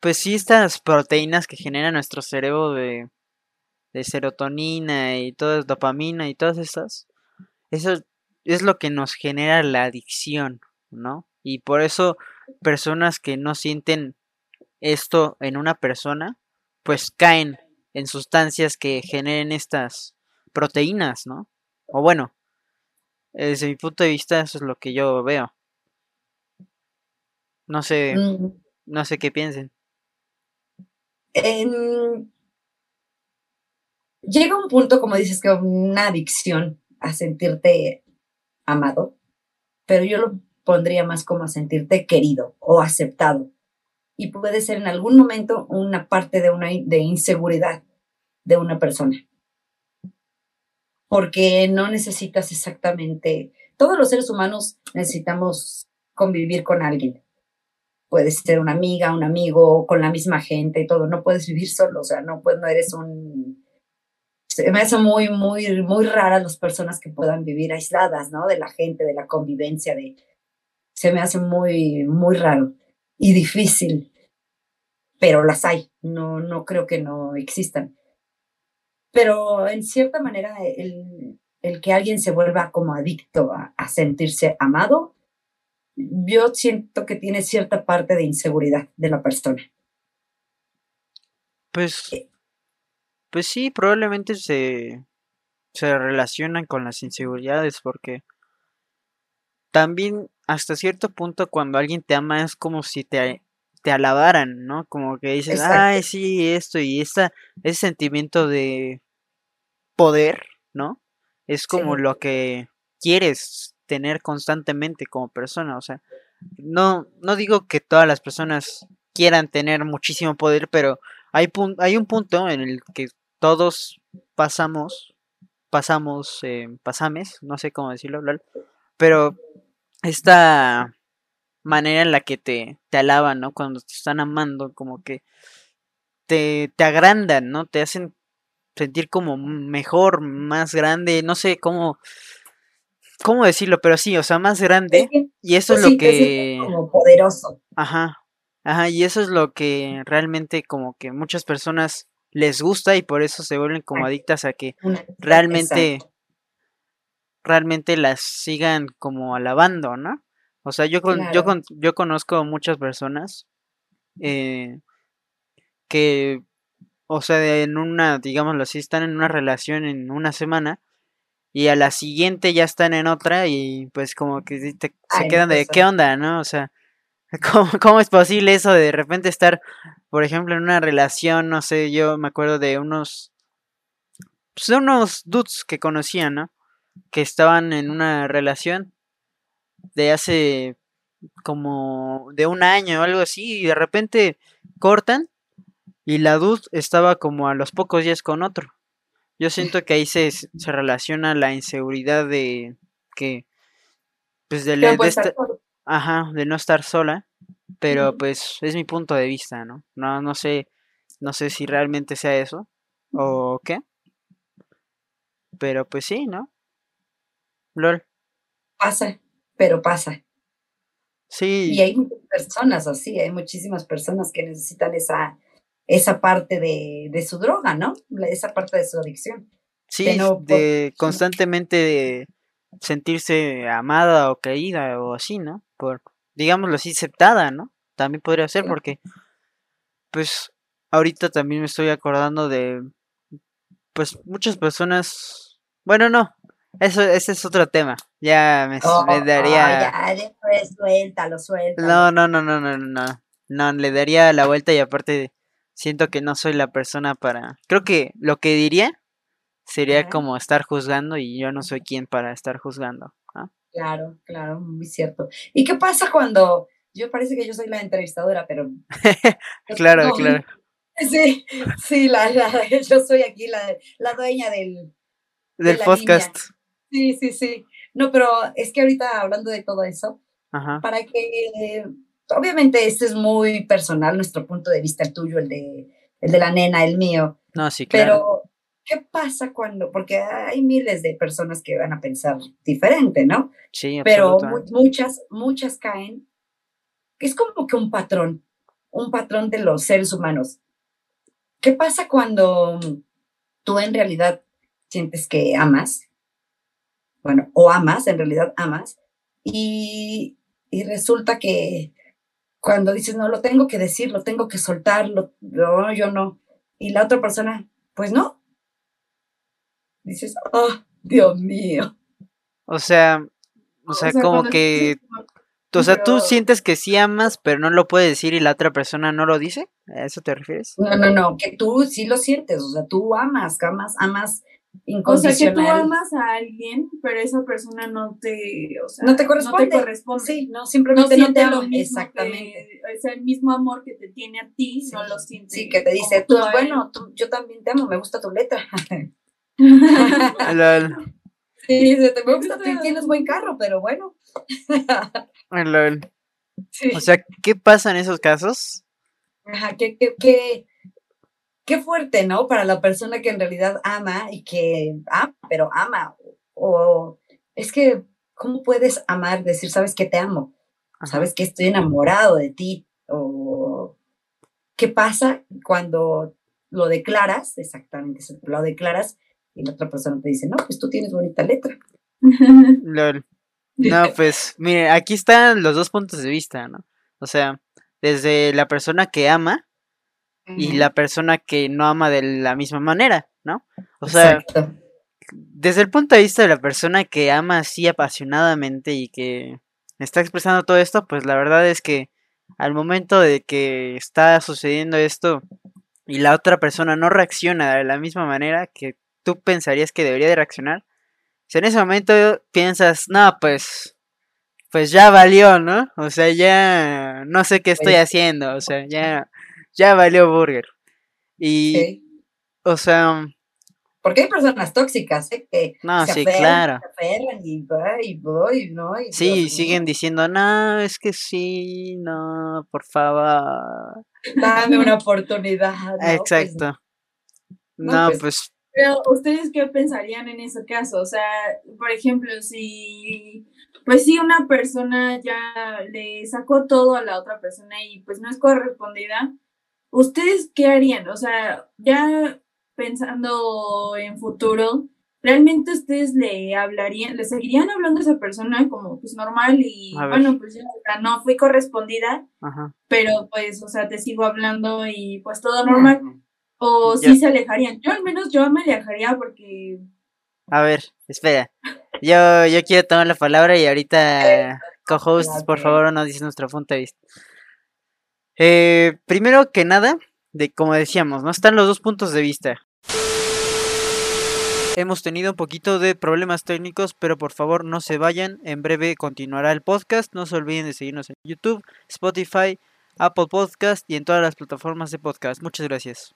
pues sí, estas proteínas que genera nuestro cerebro de, de serotonina y toda dopamina y todas estas, eso es lo que nos genera la adicción, ¿no? Y por eso personas que no sienten esto en una persona, pues caen en sustancias que generen estas proteínas, ¿no? O bueno, desde mi punto de vista, eso es lo que yo veo. No sé, mm. no sé qué piensen. llega un punto, como dices, que una adicción a sentirte amado, pero yo lo pondría más como a sentirte querido o aceptado. Y puede ser en algún momento una parte de una de inseguridad de una persona porque no necesitas exactamente, todos los seres humanos necesitamos convivir con alguien. Puedes ser una amiga, un amigo, con la misma gente y todo, no puedes vivir solo, o sea, no, pues, no eres un... Se me hace muy, muy, muy rara las personas que puedan vivir aisladas, ¿no? De la gente, de la convivencia, de... Se me hace muy, muy raro y difícil, pero las hay, no, no creo que no existan pero en cierta manera el, el que alguien se vuelva como adicto a, a, sentirse amado, yo siento que tiene cierta parte de inseguridad de la persona. Pues, Eh. pues sí, probablemente se, se relacionan con las inseguridades porque también hasta cierto punto cuando alguien te ama es como si te, te alabaran, ¿no? Como que dices, Exacto. ay, sí, esto y esta, ese sentimiento de poder, ¿no? Es como Sí. lo que quieres tener constantemente como persona, o sea, no, no digo que todas las personas quieran tener muchísimo poder, pero hay, un punto en el que todos pasamos, pasamos, eh, pasames, no sé cómo decirlo, pero esta manera en la que te, te alaban, ¿no? Cuando te están amando, como que te, te agrandan, ¿no? Te hacen sentir como mejor, más grande, no sé cómo, cómo decirlo, pero sí, o sea, más grande. Y eso pues es lo sí, que... como poderoso. Ajá, ajá, y eso es lo que realmente como que muchas personas les gusta y por eso se vuelven como adictas a que realmente, Exacto. realmente las sigan como alabando, ¿no? O sea, yo con, yo con, yo conozco muchas personas eh, que, o sea, en una, digámoslo así, están en una relación en una semana y a la siguiente ya están en otra y pues como que te- se Ay, quedan de qué onda, ¿no? O sea, ¿cómo, cómo es posible eso de de repente estar, por ejemplo, en una relación, no sé, yo me acuerdo de unos, pues, de unos dudes que conocía, ¿no? Que estaban en una relación de hace como de un año o algo así y de repente cortan y la dude estaba como a los pocos días con otro. Yo siento que ahí se, se relaciona la inseguridad de que, pues de, de esta- ajá, de no estar sola, pero pues es mi punto de vista, ¿no? No, no sé, no sé si realmente sea eso o qué, pero pues sí, ¿no? Lol, Pasa, pero pasa. Y sí, hay muchas personas así, hay muchísimas personas que necesitan esa, esa parte de, de su droga, ¿no? Esa parte de su adicción. sí, no por- de constantemente de sentirse amada o querida o así, ¿no? Por, digámoslo así, aceptada, ¿no? También podría ser porque, pues, ahorita también me estoy acordando de, pues, muchas personas, bueno, no, eso, ese es otro tema, ya me, Oh, me daría, ya, después suéltalo, suéltalo. no, no, no, no, no, no, no, le daría la vuelta y aparte siento que no soy la persona para, creo que lo que diría sería como estar juzgando y yo no soy quien para estar juzgando, ¿no? Claro, claro, muy cierto. ¿Y qué pasa cuando yo parece que yo soy la entrevistadora, pero Claro, no, claro. Sí, sí, la, la- yo soy aquí la, la dueña del, Del línea. podcast. Sí, sí, sí. No, pero es que ahorita hablando de todo eso, Ajá. para que, obviamente este es muy personal, nuestro punto de vista, el tuyo, el de, el de la nena, el mío, No, sí, claro. pero ¿qué pasa cuando, porque hay miles de personas que van a pensar diferente, ¿no? Sí, Pero muchas, muchas caen, es como que un patrón, un patrón de los seres humanos. ¿Qué pasa cuando tú en realidad sientes que amas? Bueno, o amas, en realidad amas, y, y resulta que cuando dices, no, lo tengo que decir, lo tengo que soltar, lo, no, yo no, y la otra persona, pues no. Dices, oh, Dios mío. O sea, o sea, como que, dices o sea, tú sientes que sí amas, pero no lo puedes decir y la otra persona no lo dice. ¿A eso te refieres? No, no, no, que tú sí lo sientes, o sea, tú amas, amas, amas O sea, que tú amas a alguien, pero esa persona no te, o sea, No te corresponde. No te corresponde. Sí, no, no simplemente no, te siente lo mismo Exactamente. que- o sea, el mismo amor que te tiene a ti, Sí, no lo siente. Sí, que te dice, tú, bueno, tú- yo también te amo, me gusta tu letra. Lol, sí, dice, te me gusta, tú tienes buen carro, pero bueno. lol. Sí. O sea, ¿qué pasa en esos casos? Ajá, qué, qué, qué, qué fuerte, ¿no? Para la persona que en realidad ama y que ama, pero ama. O es que, ¿cómo puedes amar, decir, sabes que te amo? Sabes que estoy enamorado de ti? O qué pasa cuando lo declaras, exactamente, lo declaras y la otra persona te dice, no, pues tú tienes bonita letra. Lol. No, pues, mire, aquí están los dos puntos de vista, ¿no? O sea, desde la persona que ama y la persona que no ama de la misma manera, ¿no? O sea, Exacto. desde el punto de vista de la persona que ama así apasionadamente y que está expresando todo esto, pues la verdad es que al momento de que está sucediendo esto y la otra persona no reacciona de la misma manera que tú pensarías que debería de reaccionar, pues en ese momento piensas, no, pues, pues ya valió, ¿no? O sea, ya no sé qué estoy haciendo, o sea, ya, ya valió Burger. Y, Sí. o sea, Porque hay personas tóxicas, ¿eh? Que no, se sí, aferran, claro. se aferran y va y voy, ¿no? Y Sí, Dios siguen diciendo, no, es que sí, no, por favor. Dame una oportunidad. ¿no? Pues, Exacto. no, No, pues, pues, Pero, ¿ustedes qué pensarían en ese caso? O sea, por ejemplo, si, pues si una persona ya le sacó todo a la otra persona y pues no es correspondida, ¿ustedes qué harían? O sea, ya pensando en futuro, ¿realmente ustedes le hablarían, le seguirían hablando a esa persona como pues normal y bueno, pues ya, no fui correspondida, ajá. pero pues, o sea, te sigo hablando y pues todo normal? ¿O sí se alejarían? Yo al menos yo me alejaría porque A ver, espera. Yo, yo quiero tomar la palabra y ahorita, co-hosts, por favor, nos dice nuestro punto de vista. Eh, primero que nada, de como decíamos, ¿no? Están los dos puntos de vista. Hemos tenido un poquito de problemas técnicos, pero por favor no se vayan. En breve continuará el podcast. No se olviden de seguirnos en YouTube, Spotify, Apple Podcast y en todas las plataformas de podcast. Muchas gracias.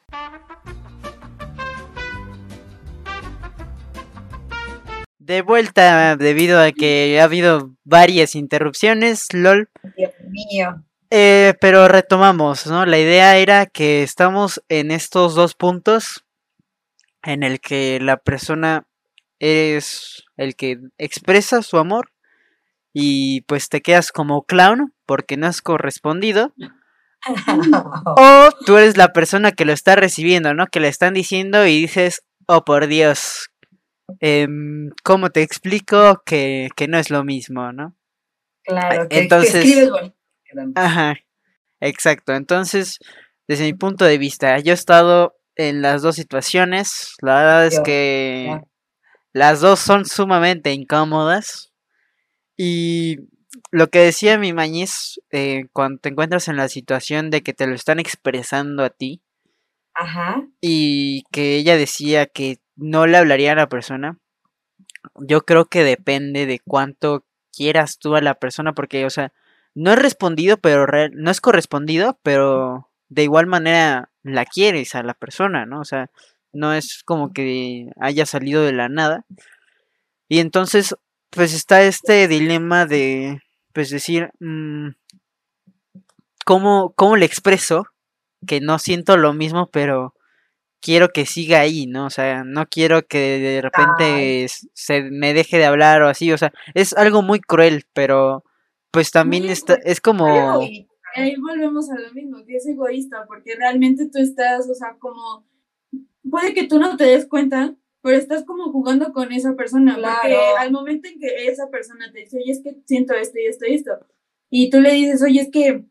De vuelta, debido a que ha habido varias interrupciones, LOL. Dios mío. Eh, pero retomamos, ¿no? La idea era que estamos en estos dos puntos en el que la persona es el que expresa su amor y pues te quedas como clown porque no has correspondido o tú eres la persona que lo está recibiendo, ¿no? Que le están diciendo y dices, oh por Dios, em, ¿cómo te explico que, que no es lo mismo, ¿no? claro, que, que entonces- escribes Ajá, exacto. Entonces, desde mi punto de vista, yo he estado en las dos situaciones. La verdad es que las dos son sumamente incómodas. Y lo que decía mi mañez, eh, cuando te encuentras en la situación de que te lo están expresando a ti Ajá. y que ella decía que no le hablaría a la persona, yo creo que depende de cuánto quieras tú a la persona, porque, o sea, no es respondido, pero re- no es correspondido, pero de igual manera la quieres a la persona, ¿no? O sea, no es como que haya salido de la nada. Y entonces, pues está este dilema de, pues decir, mm, ¿cómo, ¿cómo le expreso que no siento lo mismo, pero quiero que siga ahí, ¿no? O sea, no quiero que de repente se me deje de hablar o así, o sea, es algo muy cruel, pero pues también Muy está, es como, Y- ahí volvemos a lo mismo, que es egoísta, porque realmente tú estás, o sea, como, puede que tú no te des cuenta, pero estás como jugando con esa persona, porque Claro. al momento en que esa persona te dice, oye, es que siento esto y esto y esto, y tú le dices, oye, es que,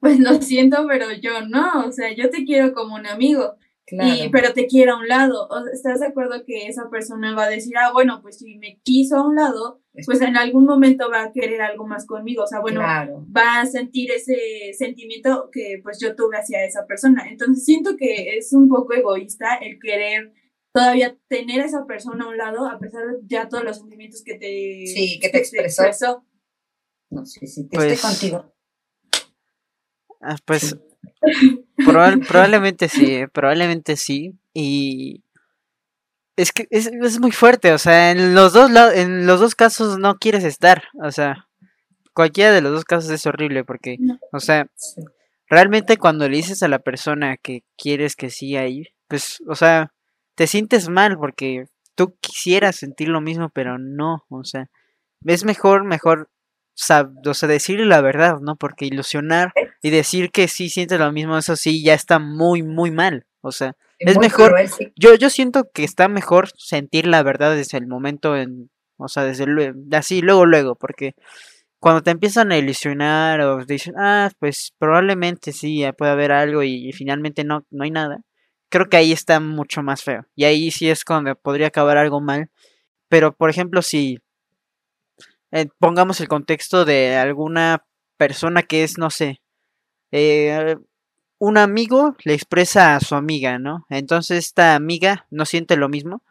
pues lo siento, pero yo no, o sea, yo te quiero como un amigo, claro. y, pero te quiero a un lado, ¿estás de acuerdo que esa persona va a decir, ah, bueno, pues si me quiso a un lado, pues en algún momento va a querer algo más conmigo, o sea, bueno, claro. va a sentir ese sentimiento que pues yo tuve hacia esa persona. Entonces siento que es un poco egoísta el querer todavía tener a esa persona a un lado a pesar de ya todos los sentimientos que te, Sí, que te expresó. No, sí, sí, te Pues, estoy contigo. ah, pues probab- probablemente sí, eh, probablemente sí, y es que es, es muy fuerte, o sea, en los dos en los dos casos no quieres estar, o sea, cualquiera de los dos casos es horrible porque, No. o sea, Sí. realmente cuando le dices a la persona que quieres que siga ahí, pues, o sea, te sientes mal porque tú quisieras sentir lo mismo, pero no, o sea, es mejor, mejor, o sea, decirle la verdad, ¿no? Porque ilusionar y decir que sí sientes lo mismo, eso sí, ya está muy, muy mal, o sea, es mejor- cruel, sí. yo, yo siento que está mejor sentir la verdad desde el momento en, o sea, desde lue- así, luego, luego, porque cuando te empiezan a ilusionar o dicen, ah, pues probablemente sí, puede haber algo y, finalmente no, no hay nada, creo que ahí está mucho más feo. Y ahí sí es cuando podría acabar algo mal. Pero, por ejemplo, si eh, pongamos el contexto de alguna persona que es, no sé, eh, un amigo le expresa a su amiga, ¿no? Entonces esta amiga no siente lo mismo,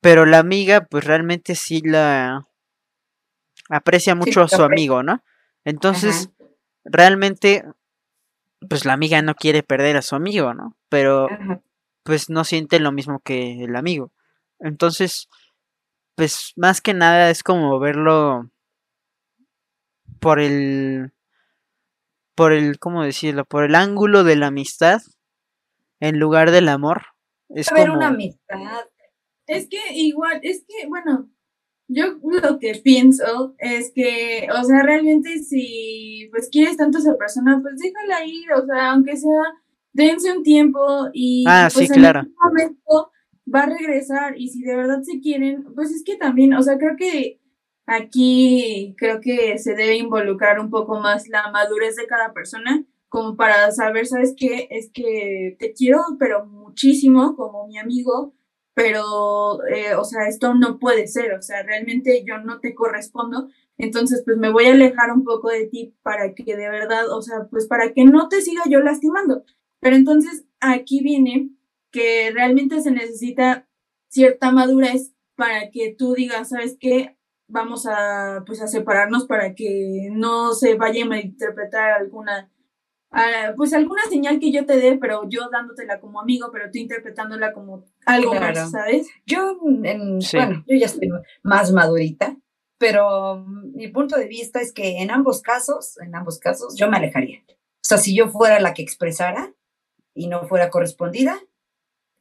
pero la amiga pues realmente sí la aprecia mucho a su amigo, ¿no? Entonces, realmente, pues la amiga no quiere perder a su amigo, ¿no? Pero pues no siente lo mismo que el amigo. Entonces, pues más que nada es como verlo por el por el cómo decirlo por el ángulo de la amistad en lugar del amor es como una amistad es que igual es que bueno yo lo que pienso es que o sea realmente si pues quieres tanto a esa persona pues déjala ir o sea aunque sea dense un tiempo y ah, pues en claro. momento va a regresar y si de verdad se quieren pues es que también o sea creo que Aquí creo que se debe involucrar un poco más la madurez de cada persona, como para saber, ¿sabes qué? Es que te quiero, pero muchísimo, como mi amigo, pero, eh, o sea, esto no puede ser, o sea, realmente yo no te correspondo, entonces, pues me voy a alejar un poco de ti para que de verdad, o sea, pues para que no te siga yo lastimando. Pero entonces, aquí viene que realmente se necesita cierta madurez para que tú digas, ¿sabes qué? Vamos a, pues, a separarnos para que no se vaya a interpretar alguna, ah, pues alguna señal que yo te dé, pero yo dándotela como amigo, pero tú interpretándola como algo más, ¿sabes? Yo, bueno, yo ya estoy más madurita, pero mi punto de vista es que en ambos casos, en ambos casos, yo me alejaría. O sea, si yo fuera la que expresara y no fuera correspondida,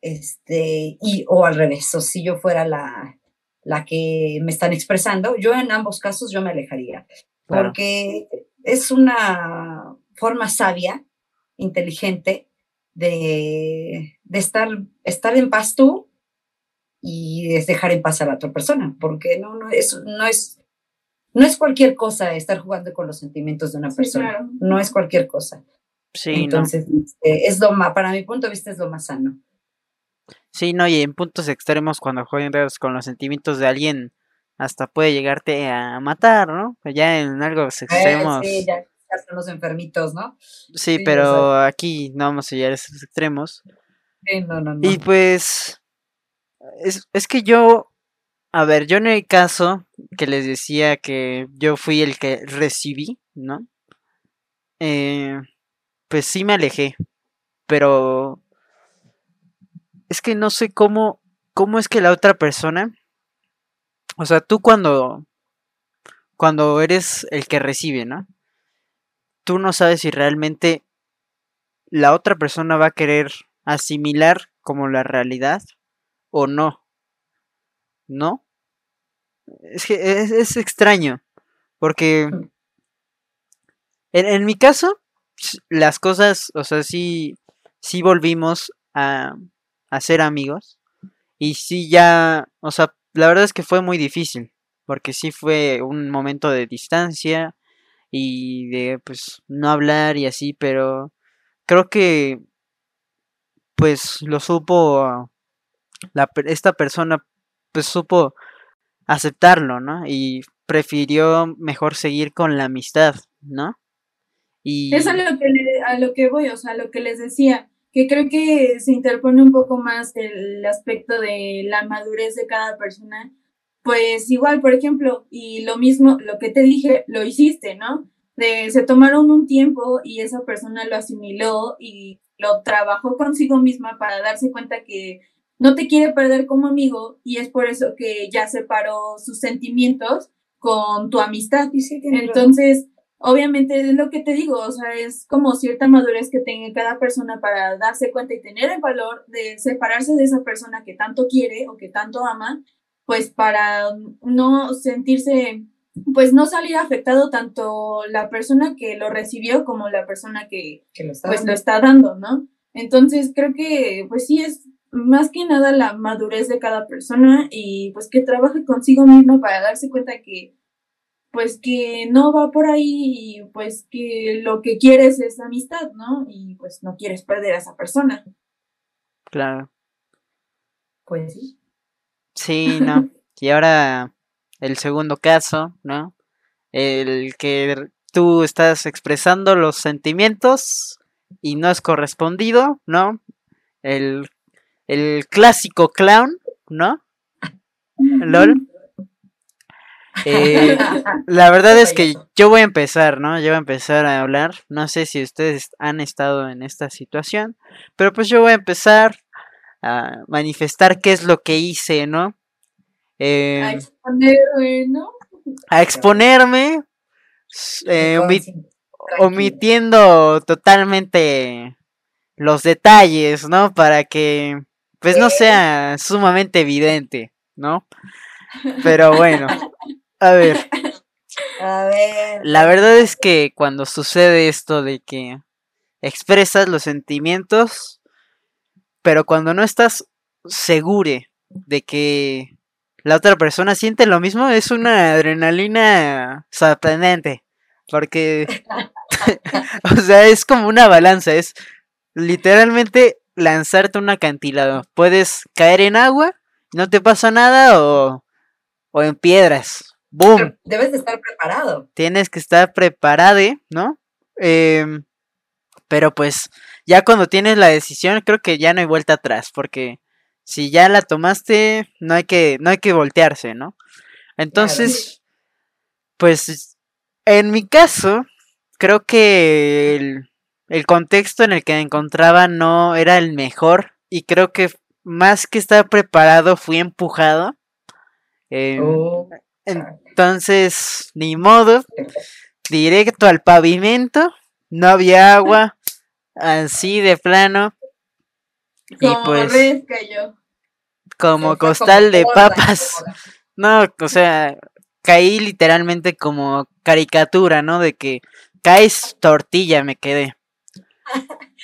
este, y, o al revés, o si yo fuera la, la que me están expresando, yo en ambos casos yo me alejaría, porque es una forma sabia, inteligente, de, de, estar, estar en paz tú y es dejar en paz a la otra persona, porque no, no, es, no, es, no es cualquier cosa estar jugando con los sentimientos de una persona, no es cualquier cosa. Sí, Entonces, este, es lo más, para mi punto de vista es lo más sano. Sí, no, y en puntos extremos cuando juegas con los sentimientos de alguien, hasta puede llegarte a matar, ¿no? Ya en algo eh, extremos. sí, ya, son los enfermitos, ¿no? Sí, pero aquí no vamos a llegar a esos extremos. Sí, no, no, no. Y pues, es, es que yo, a ver, yo en el caso que les decía que yo fui el que recibí, ¿no? Eh, pues sí me alejé, pero es que no sé cómo, cómo es que la otra persona, o sea, tú cuando, cuando eres el que recibe, ¿no? Tú no sabes si realmente la otra persona va a querer asimilar como la realidad o no. ¿No? Es que es, extraño, porque en, en, mi caso, las cosas, o sea, sí, sí volvimos a, a ser amigos. Y sí ya, o sea, la verdad es que fue muy difícil, porque sí fue un momento de distancia y de pues no hablar y así, pero creo que pues lo supo la, esta persona pues supo aceptarlo, ¿no? Y prefirió mejor seguir con la amistad, ¿no? Y... Es a lo que, a lo que voy, o sea, lo que les decía que creo que se interpone un poco más el aspecto de la madurez de cada persona. Pues igual, por ejemplo, y lo mismo, lo que te dije, lo hiciste, ¿no? De, se tomaron un tiempo y esa persona lo asimiló y lo trabajó consigo misma para darse cuenta que no te quiere perder como amigo y es por eso que ya separó sus sentimientos con tu amistad. Entonces, obviamente es lo que te digo, o sea, es como cierta madurez que tenga cada persona para darse cuenta y tener el valor de separarse de esa persona que tanto quiere o que tanto ama, pues para no sentirse, pues no salir afectado tanto la persona que lo recibió como la persona que, lo, está pues, lo está dando, ¿no? Entonces creo que pues sí es más que nada la madurez de cada persona y pues que trabaje consigo mismo para darse cuenta que pues que no va por ahí y pues que lo que quieres es amistad, ¿no? Y pues no quieres perder a esa persona. Claro. Pues sí. Sí, no. Y ahora el segundo caso, ¿no? El que tú estás expresando los sentimientos y no es correspondido, ¿no? El, el clásico clown, ¿no? LOL. Eh, la verdad es que yo voy a empezar, ¿no? Yo voy a empezar a hablar. No sé si ustedes han estado en esta situación, pero pues yo voy a empezar a manifestar qué es lo que hice, ¿no? Eh, a exponerme, ¿no? A exponerme, eh, omitiendo totalmente los detalles, ¿no? Para que, pues, no sea sumamente evidente, ¿no? Pero bueno, a ver. A ver. La verdad es que cuando sucede esto de que expresas los sentimientos, pero cuando no estás segure de que la otra persona siente lo mismo, es una adrenalina sorprendente. Porque, o sea, es como una balanza, es literalmente lanzarte un acantilado. Puedes caer en agua, no te pasa nada, o, o en piedras. ¡Boom! Debes de estar preparado. Tienes que estar preparado, ¿no? Em, pero pues, ya cuando tienes la decisión, creo que ya no hay vuelta atrás, porque si ya la tomaste, no hay que, no hay que voltearse, ¿no? Entonces, pues, en mi caso, creo que el, el contexto en el que me encontraba no era el mejor y creo que más que estar preparado fui empujado. Em, Oh, entonces, ni modo, directo al pavimento, no había agua, así de plano, y pues res cayó. como costal de gorda, papas. gorda. No, o sea, caí literalmente como caricatura, ¿no? De que caes tortilla, me quedé.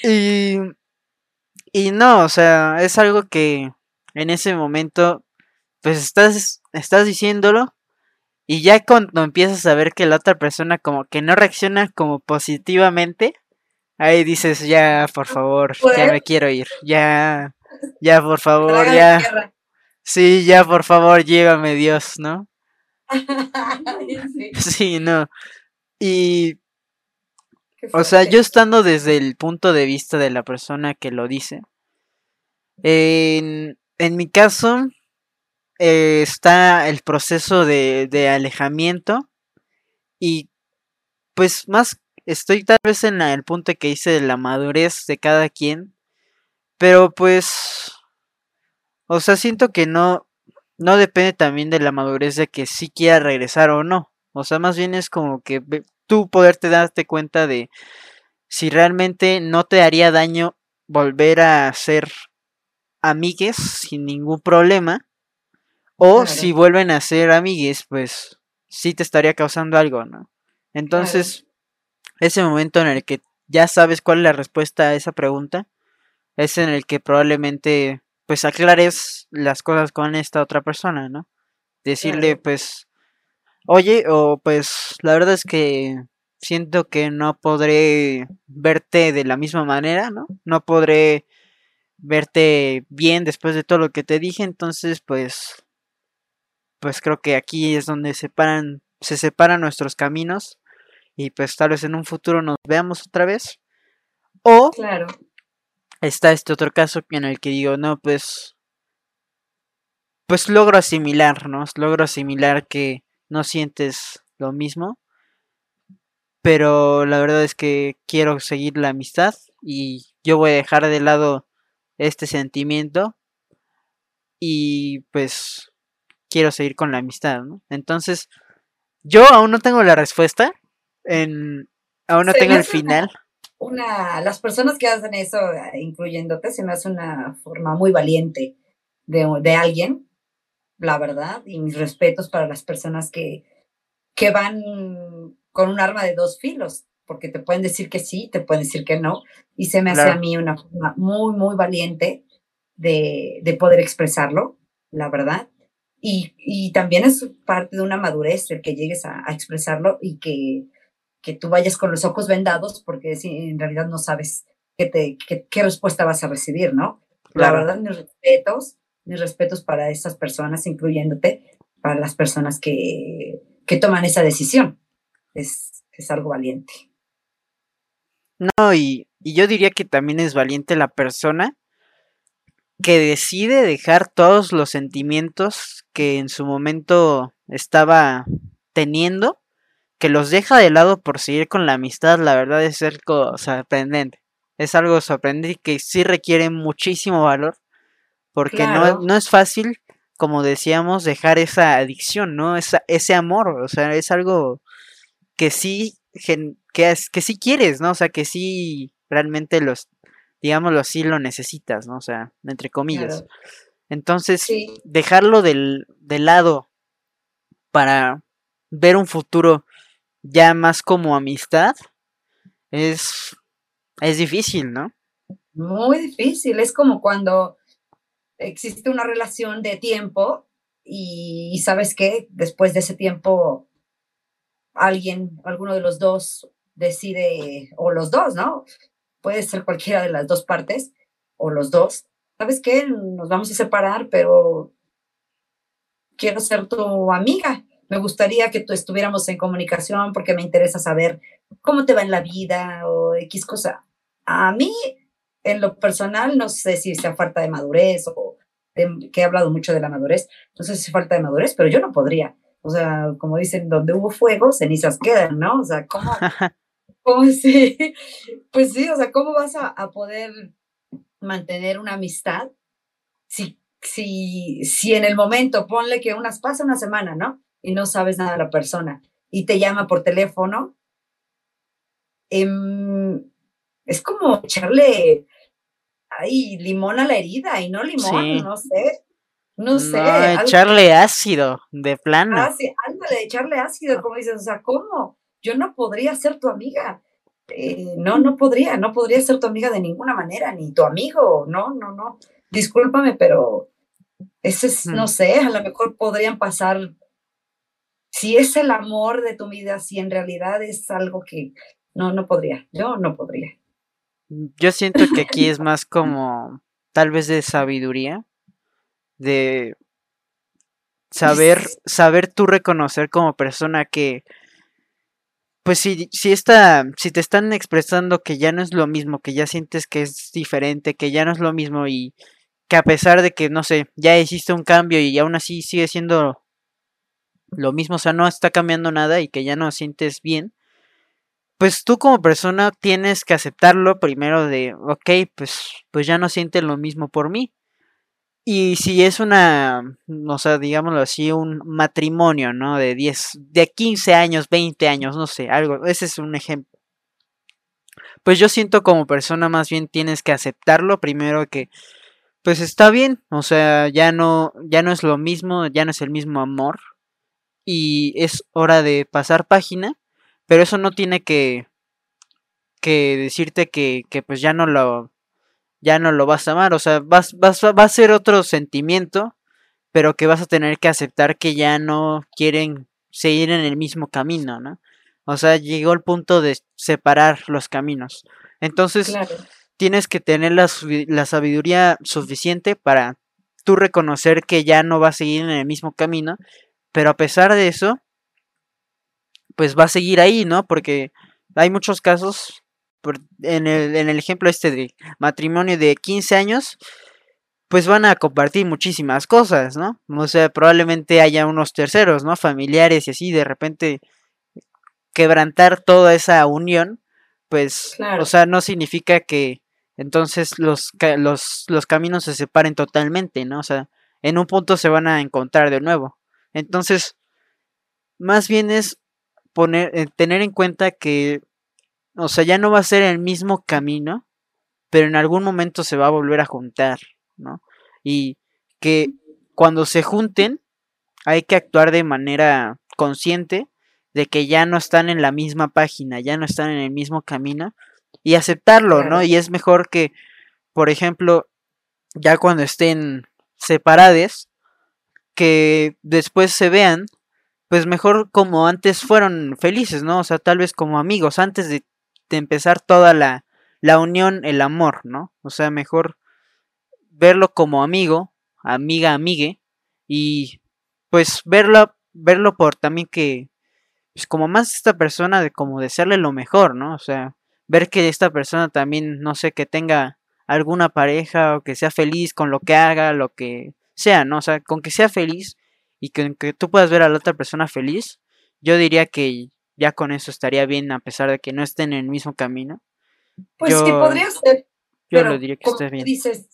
Y, y no, o sea, es algo que en ese momento, pues estás, estás diciéndolo y ya cuando empiezas a ver que la otra persona como que no reacciona como positivamente, ahí dices, ya, por favor, ya me Pues. quiero ir, ya, ya, por favor, ya. tierra. Sí, ya por favor, llévame Dios, ¿no? Sí, Sí, no. Y, o sea, yo estando desde el punto de vista de la persona que lo dice, en, en mi caso eh, está el proceso de, de alejamiento y pues más estoy tal vez en la- el punto que hice de la madurez de cada quien, pero pues, o sea, siento que no, no depende también de la madurez de que sí quiera regresar o no. O sea, más bien es como que tú poderte darte cuenta de si realmente no te haría daño volver a ser amigues sin ningún problema. O Claro. si vuelven a ser amigues, pues sí te estaría causando algo, ¿no? Entonces, ese momento en el que ya sabes cuál es la respuesta a esa pregunta, es en el que probablemente pues aclares las cosas con esta otra persona, ¿no? Decirle Claro. pues, oye, o pues la verdad es que siento que no podré verte de la misma manera, ¿no? No podré verte bien después de todo lo que te dije, entonces pues pues creo que aquí es donde separan se separan nuestros caminos y pues tal vez en un futuro nos veamos otra vez. O Claro. está este otro caso en el que digo, no, pues pues logro asimilar, ¿no? Logro asimilar que no sientes lo mismo. Pero la verdad es que quiero seguir la amistad y yo voy a dejar de lado este sentimiento y pues quiero seguir con la amistad, ¿no? Entonces, yo aún no tengo la respuesta, en, aún no Se tengo el una- final. Una, las personas que hacen eso, eh, incluyéndote, se me hace una forma muy valiente de, de alguien, la verdad, y mis respetos para las personas que, que van con un arma de dos filos, porque te pueden decir que sí, te pueden decir que no, y se me hace a mí una forma muy, muy valiente de, de poder expresarlo, la verdad. Y, y, también es parte de una madurez el que llegues a, a expresarlo y que, que, tú vayas con los ojos vendados porque en realidad no sabes qué, te, qué, qué respuesta vas a recibir, ¿no? Claro. La verdad, mis respetos, mis respetos para esas personas, incluyéndote, para las personas que, que toman esa decisión. Es, es algo valiente. No, y, y yo diría que también es valiente la persona que decide dejar todos los sentimientos que en su momento estaba teniendo, que los deja de lado por seguir con la amistad, la verdad es algo sorprendente. Es algo sorprendente que sí requiere muchísimo valor, porque claro. no, no, es fácil, como decíamos, dejar esa adicción, ¿no? Esa, ese amor, o sea, es algo que sí, que, que sí quieres, ¿no? O sea, que sí realmente los digámoslo así, lo necesitas, ¿no? O sea, entre comillas. Claro. Entonces, sí. dejarlo del, del, lado para ver un futuro ya más como amistad es, es difícil, ¿no? Muy difícil. Es como cuando existe una relación de tiempo y, y sabes que después de ese tiempo alguien, alguno de los dos decide, o los dos, ¿no? Puede ser cualquiera de las dos partes o los dos. ¿Sabes qué? Nos vamos a separar, pero quiero ser tu amiga. Me gustaría que tú estuviéramos en comunicación porque me interesa saber cómo te va en la vida o X cosa. A mí, en lo personal, no sé si sea falta de madurez o de, que he hablado mucho de la madurez, no sé si falta de madurez, pero yo no podría. O sea, como dicen, donde hubo fuego, cenizas quedan, ¿no? O sea, ¿cómo, ¿Cómo sí? Pues sí, o sea, ¿cómo vas a, a poder mantener una amistad si, si, si en el momento, ponle que unas pasa una semana, ¿no? Y no sabes nada de la persona y te llama por teléfono, eh, es como echarle ay, limón a la herida y no limón, sí. no sé. No sé. Echarle algo... ácido, de plano. Ah, ándale, echarle ácido, como dices, o sea, ¿cómo? Yo no podría ser tu amiga. Eh, no, no podría, no podría ser tu amiga de ninguna manera, ni tu amigo, no, no, no. Discúlpame, pero ese es, no sé, a lo mejor podrían pasar, si es el amor de tu vida, si en realidad es algo que no, no podría, yo no podría. Yo siento que aquí es más como tal vez de sabiduría, de saber, saber tú reconocer como persona que pues si, si, está, si te están expresando que ya no es lo mismo, que ya sientes que es diferente, que ya no es lo mismo y que a pesar de que, no sé, ya hiciste un cambio y aún así sigue siendo lo mismo, o sea, no está cambiando nada y que ya no sientes bien, pues tú como persona tienes que aceptarlo primero de, ok, pues, pues ya no sientes lo mismo por mí. Y si es una, o sea, digámoslo así, un matrimonio, ¿no? De 10, de 15 años, 20 años, no sé, algo, ese es un ejemplo. Pues yo siento como persona más bien tienes que aceptarlo primero que, pues está bien, o sea, ya no, ya no es lo mismo, ya no es el mismo amor y es hora de pasar página, pero eso no tiene que, que decirte que, que pues ya no lo, ya no lo vas a amar, o sea, vas, vas, va a ser otro sentimiento, pero que vas a tener que aceptar que ya no quieren seguir en el mismo camino, ¿no? O sea, llegó el punto de separar los caminos. Entonces, claro. tienes que tener la, la, sabiduría suficiente para tú reconocer que ya no va a seguir en el mismo camino, pero a pesar de eso, pues va a seguir ahí, ¿no? Porque hay muchos casos por, en, el, en el ejemplo este de matrimonio de 15 años, pues van a compartir muchísimas cosas, ¿no? O sea, probablemente haya unos terceros, ¿no? Familiares y así, de repente quebrantar toda esa unión, pues, claro. o sea, no significa que entonces los, los, los caminos se separen totalmente, ¿no? O sea, en un punto se van a encontrar de nuevo. Entonces, más bien es poner, eh, tener en cuenta que o sea, ya no va a ser el mismo camino, pero en algún momento se va a volver a juntar, ¿no? Y que cuando se junten hay que actuar de manera consciente de que ya no están en la misma página, ya no están en el mismo camino y aceptarlo. ¿no? Y es mejor que, por ejemplo, ya cuando estén separados, que después se vean, pues mejor como antes fueron felices, ¿no? O sea, tal vez como amigos, antes de, de empezar toda la, la unión, el amor, ¿no? O sea, mejor verlo como amigo, amiga, amigue, y pues verlo, verlo por también que, pues como más esta persona, de como desearle lo mejor, ¿no? O sea, ver que esta persona también, no sé, que tenga alguna pareja o que sea feliz con lo que haga, lo que sea, ¿no? O sea, con que sea feliz y que, que tú puedas ver a la otra persona feliz, yo diría que ya con eso estaría bien a pesar de que no estén en el mismo camino. Pues Yo- que podría ser. Yo pero lo diría que esté bien. dices,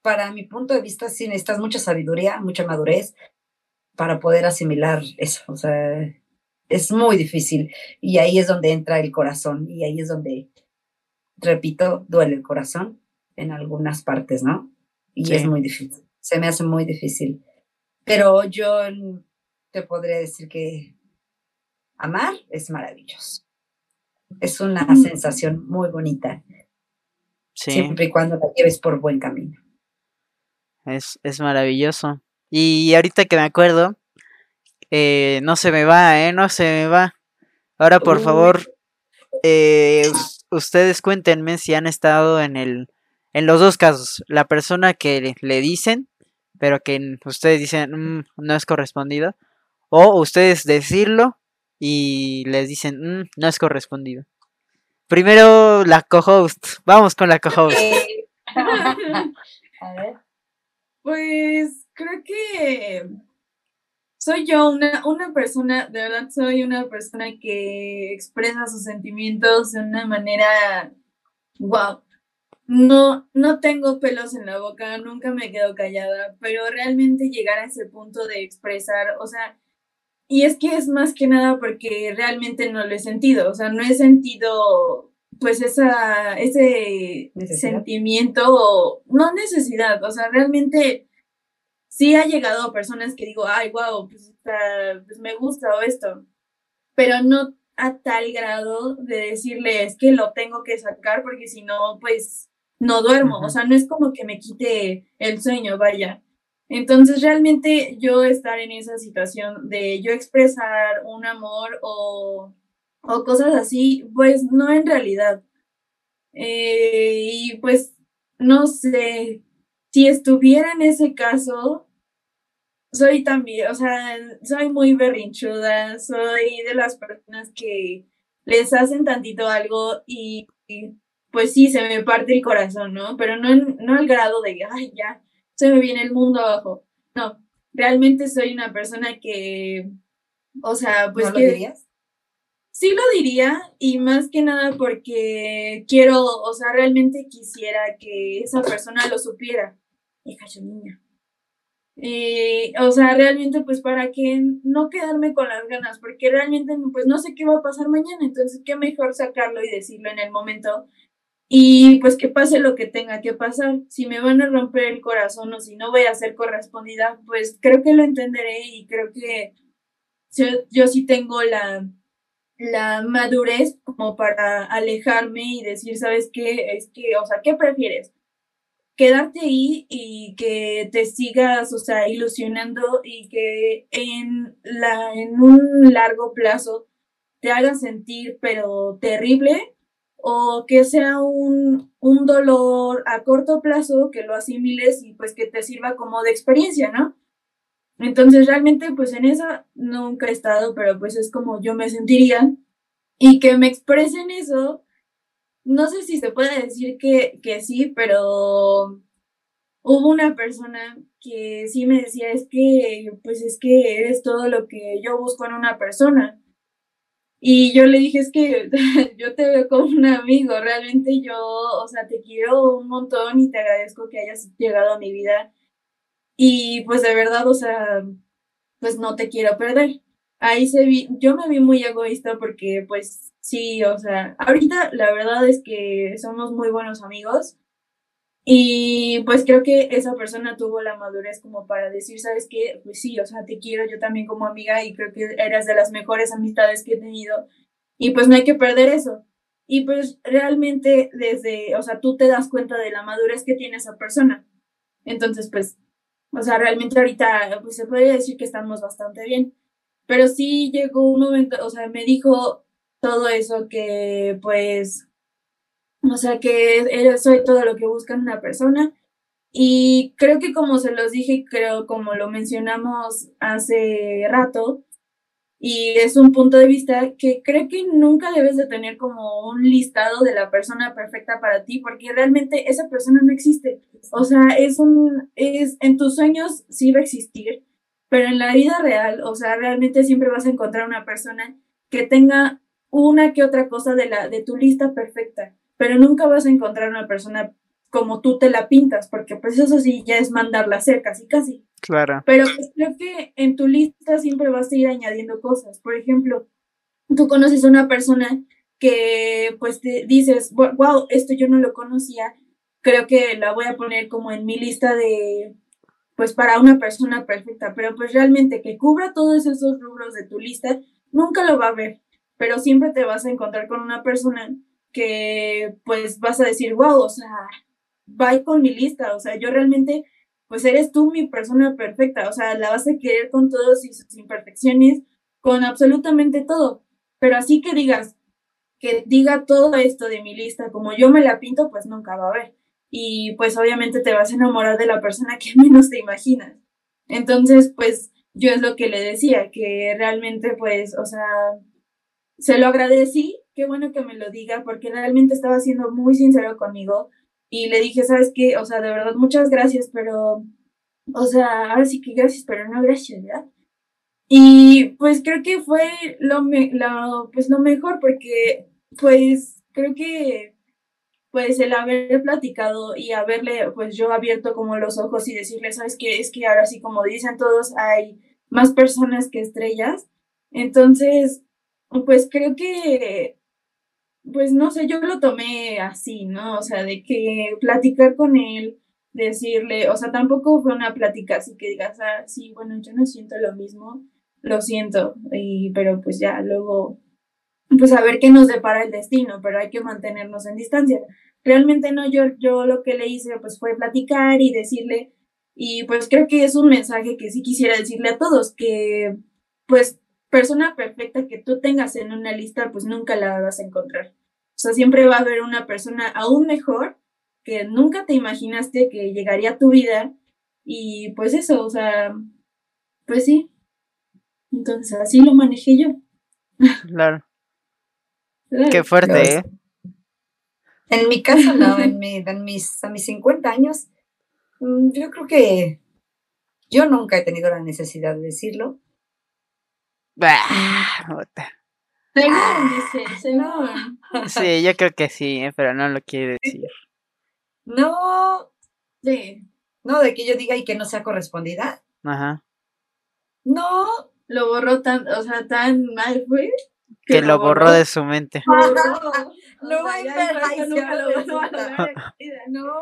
para mi punto de vista, sí necesitas mucha sabiduría, mucha madurez para poder asimilar eso. O sea, es muy difícil. Y ahí es donde entra el corazón. Y ahí es donde, repito, duele el corazón en algunas partes, ¿no? Y es muy difícil. Se me hace muy difícil. Pero yo te podría decir que amar es maravilloso. Es una Mm. sensación muy bonita, Sí, siempre y cuando la lleves por buen camino. es, es maravilloso. Y ahorita que me acuerdo, eh, no se me va, ¿eh? No se me va. Ahora, por favor, eh, us- ustedes cuéntenme si han estado en el, en los dos casos. La persona que le- le dicen, pero que ustedes dicen "Mm, no es correspondido. O ustedes decirlo y les dicen "Mm, no es correspondido. Primero la co-host. Vamos con la co-host. Eh, A ver. Pues creo que soy yo una, una persona, de verdad soy una persona que expresa sus sentimientos de una manera, wow. No, no tengo pelos en la boca, nunca me quedo callada, pero realmente llegar a ese punto de expresar, o sea, y es que es más que nada porque realmente no lo he sentido, o sea, no he sentido pues esa, ese Necesidad. sentimiento, no necesidad, o sea, realmente sí ha llegado a personas que digo, ay, wow, pues, está- pues me gusta o esto, pero no a tal grado de decirle es que lo tengo que sacar porque si no, pues no duermo, o sea, no es como que me quite el sueño, vaya. Entonces, realmente yo estar en esa situación de yo expresar un amor o, o cosas así, pues no en realidad. Eh, y pues, no sé, si estuviera en ese caso, soy también, o sea, soy muy berrinchuda, soy de las personas que les hacen tantito algo y, pues sí, se me parte el corazón, ¿no? Pero no, no al grado de, ay, ya, se me viene el mundo abajo. No, realmente soy una persona que, o sea, pues ¿No que... lo dirías? Sí lo diría y más que nada porque quiero, o sea, realmente quisiera que esa persona lo supiera. Hija, yo niña. Y, o sea, realmente pues para que no quedarme con las ganas, porque realmente pues no sé qué va a pasar mañana, entonces qué mejor sacarlo y decirlo en el momento y pues que pase lo que tenga que pasar. Si me van a romper el corazón o si no voy a ser correspondida, pues creo que lo entenderé y creo que yo, yo sí tengo la, la madurez como para alejarme y decir, ¿sabes qué? Es que, o sea, ¿qué prefieres? Quedarte ahí y que te sigas, o sea, ilusionando y que en, la, en un largo plazo te haga sentir, pero terrible, o que sea un, un dolor a corto plazo, que lo asimiles y pues que te sirva como de experiencia, ¿no? Entonces realmente pues en esa nunca he estado, pero pues es como yo me sentiría y que me expresen eso, no sé si se puede decir que, que sí, pero hubo una persona que sí me decía, es que pues es que eres todo lo que yo busco en una persona. Y yo le dije, es que yo te veo como un amigo, realmente yo, o sea, te quiero un montón y te agradezco que hayas llegado a mi vida. Y pues de verdad, o sea, pues no te quiero perder. Ahí se vi, yo me vi muy egoísta porque pues sí, o sea, ahorita la verdad es que somos muy buenos amigos y pues creo que esa persona tuvo la madurez como para decir, ¿sabes qué? Pues sí, o sea, te quiero yo también como amiga y creo que eras de las mejores amistades que he tenido y pues no hay que perder eso. Y pues realmente desde, o sea, tú te das cuenta de la madurez que tiene esa persona. Entonces, pues O sea, realmente ahorita pues se podría decir que estamos bastante bien. Pero sí llegó un momento, o sea, me dijo todo eso que pues, o sea, que soy todo lo que busca una persona. Y creo que como se los dije, creo como lo mencionamos hace rato, y es un punto de vista que creo que nunca debes de tener como un listado de la persona perfecta para ti, porque realmente esa persona no existe. O sea, es un, es, en tus sueños sí va a existir, pero en la vida real, o sea, realmente siempre vas a encontrar una persona que tenga una que otra cosa de la, de tu lista perfecta, pero nunca vas a encontrar una persona como tú te la pintas, porque pues eso sí ya es mandarla a hacer casi casi. Claro. Pero pues, creo que en tu lista siempre vas a ir añadiendo cosas. Por ejemplo, tú conoces a una persona que pues te dices, wow, esto yo no lo conocía, creo que la voy a poner como en mi lista de, pues para una persona perfecta, pero pues realmente que cubra todos esos rubros de tu lista, nunca lo va a ver, pero siempre te vas a encontrar con una persona que pues vas a decir, wow, o sea, va con mi lista, o sea, yo realmente pues eres tú mi persona perfecta, o sea, la vas a querer con todas sus imperfecciones, con absolutamente todo, pero así que digas, que diga todo esto de mi lista como yo me la pinto, pues nunca va a haber. Y pues obviamente te vas a enamorar de la persona que menos te imaginas. Entonces, pues yo es lo que le decía, que realmente pues, o sea, se lo agradecí, qué bueno que me lo diga, porque realmente estaba siendo muy sincero conmigo y le dije, ¿sabes qué? O sea, de verdad, muchas gracias, pero, o sea, ahora sí que gracias, pero no gracias, ¿verdad? Y pues creo que fue lo, me, lo, pues, lo mejor porque, pues, creo que, pues, el haber platicado y haberle, pues, yo abierto como los ojos y decirle, ¿sabes qué? Es que ahora sí, como dicen todos, hay más personas que estrellas. Entonces, pues creo que pues no sé, yo lo tomé así, ¿no? O sea, de que platicar con él, decirle, o sea, tampoco fue una plática así que digas, ah, sí, bueno, yo no siento lo mismo, lo siento, y, pero pues ya luego, pues a ver qué nos depara el destino, pero hay que mantenernos en distancia. Realmente no, yo, yo lo que le hice pues fue platicar y decirle, y pues creo que es un mensaje que sí quisiera decirle a todos, que pues persona perfecta que tú tengas en una lista, pues nunca la vas a encontrar. O sea, siempre va a haber una persona aún mejor que nunca te imaginaste que llegaría a tu vida. Y pues eso, o sea, pues sí. Entonces, así lo manejé yo. Claro. Qué fuerte, ¿eh? En mi caso, no, en, mi, en mis, a mis 50 años, mm, yo creo que yo nunca he tenido la necesidad de decirlo. Bah, Sí, yo creo que sí, ¿eh? pero no lo quiere decir. No, sí. No, de que yo diga y que no sea correspondida. Ajá. No. Lo borró tan, o sea, tan mal fue. Que, lo borró, de su mente. No, no,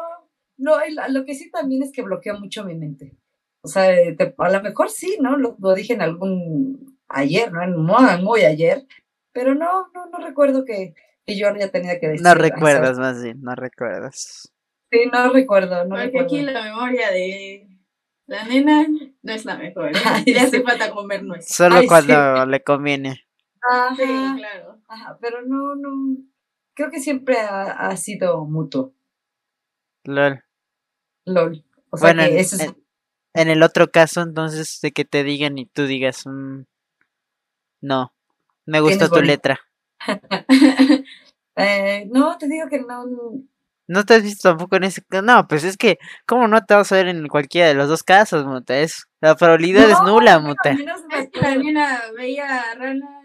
no, lo que sí también es que bloqueó mucho mi mente. O sea, a lo mejor sí, ¿no? Lo, dije en algún ayer, ¿no? muy, muy ayer, pero no, no, no recuerdo que, que yo haya tenido que decir. No recuerdas, más bien, no recuerdas. Sí, no recuerdo, no Porque aquí la memoria de la nena no es la mejor. ¿eh? Le hace falta comer nuez. Solo cuando le conviene. Ajá, sí, claro. Ajá, pero no, no. Creo que siempre ha, ha sido mutuo. LOL. LOL. O sea bueno, que en, en, en, el otro caso, entonces, de que te digan y tú digas, mmm, no. Me gusta tu letra. eh, no, te digo que no. No te has visto tampoco en ese. No, pues es que, ¿cómo no te vas a ver en cualquiera de los dos casos, Muta? Es, la probabilidad es nula, Muta. Es que la nena veía rana.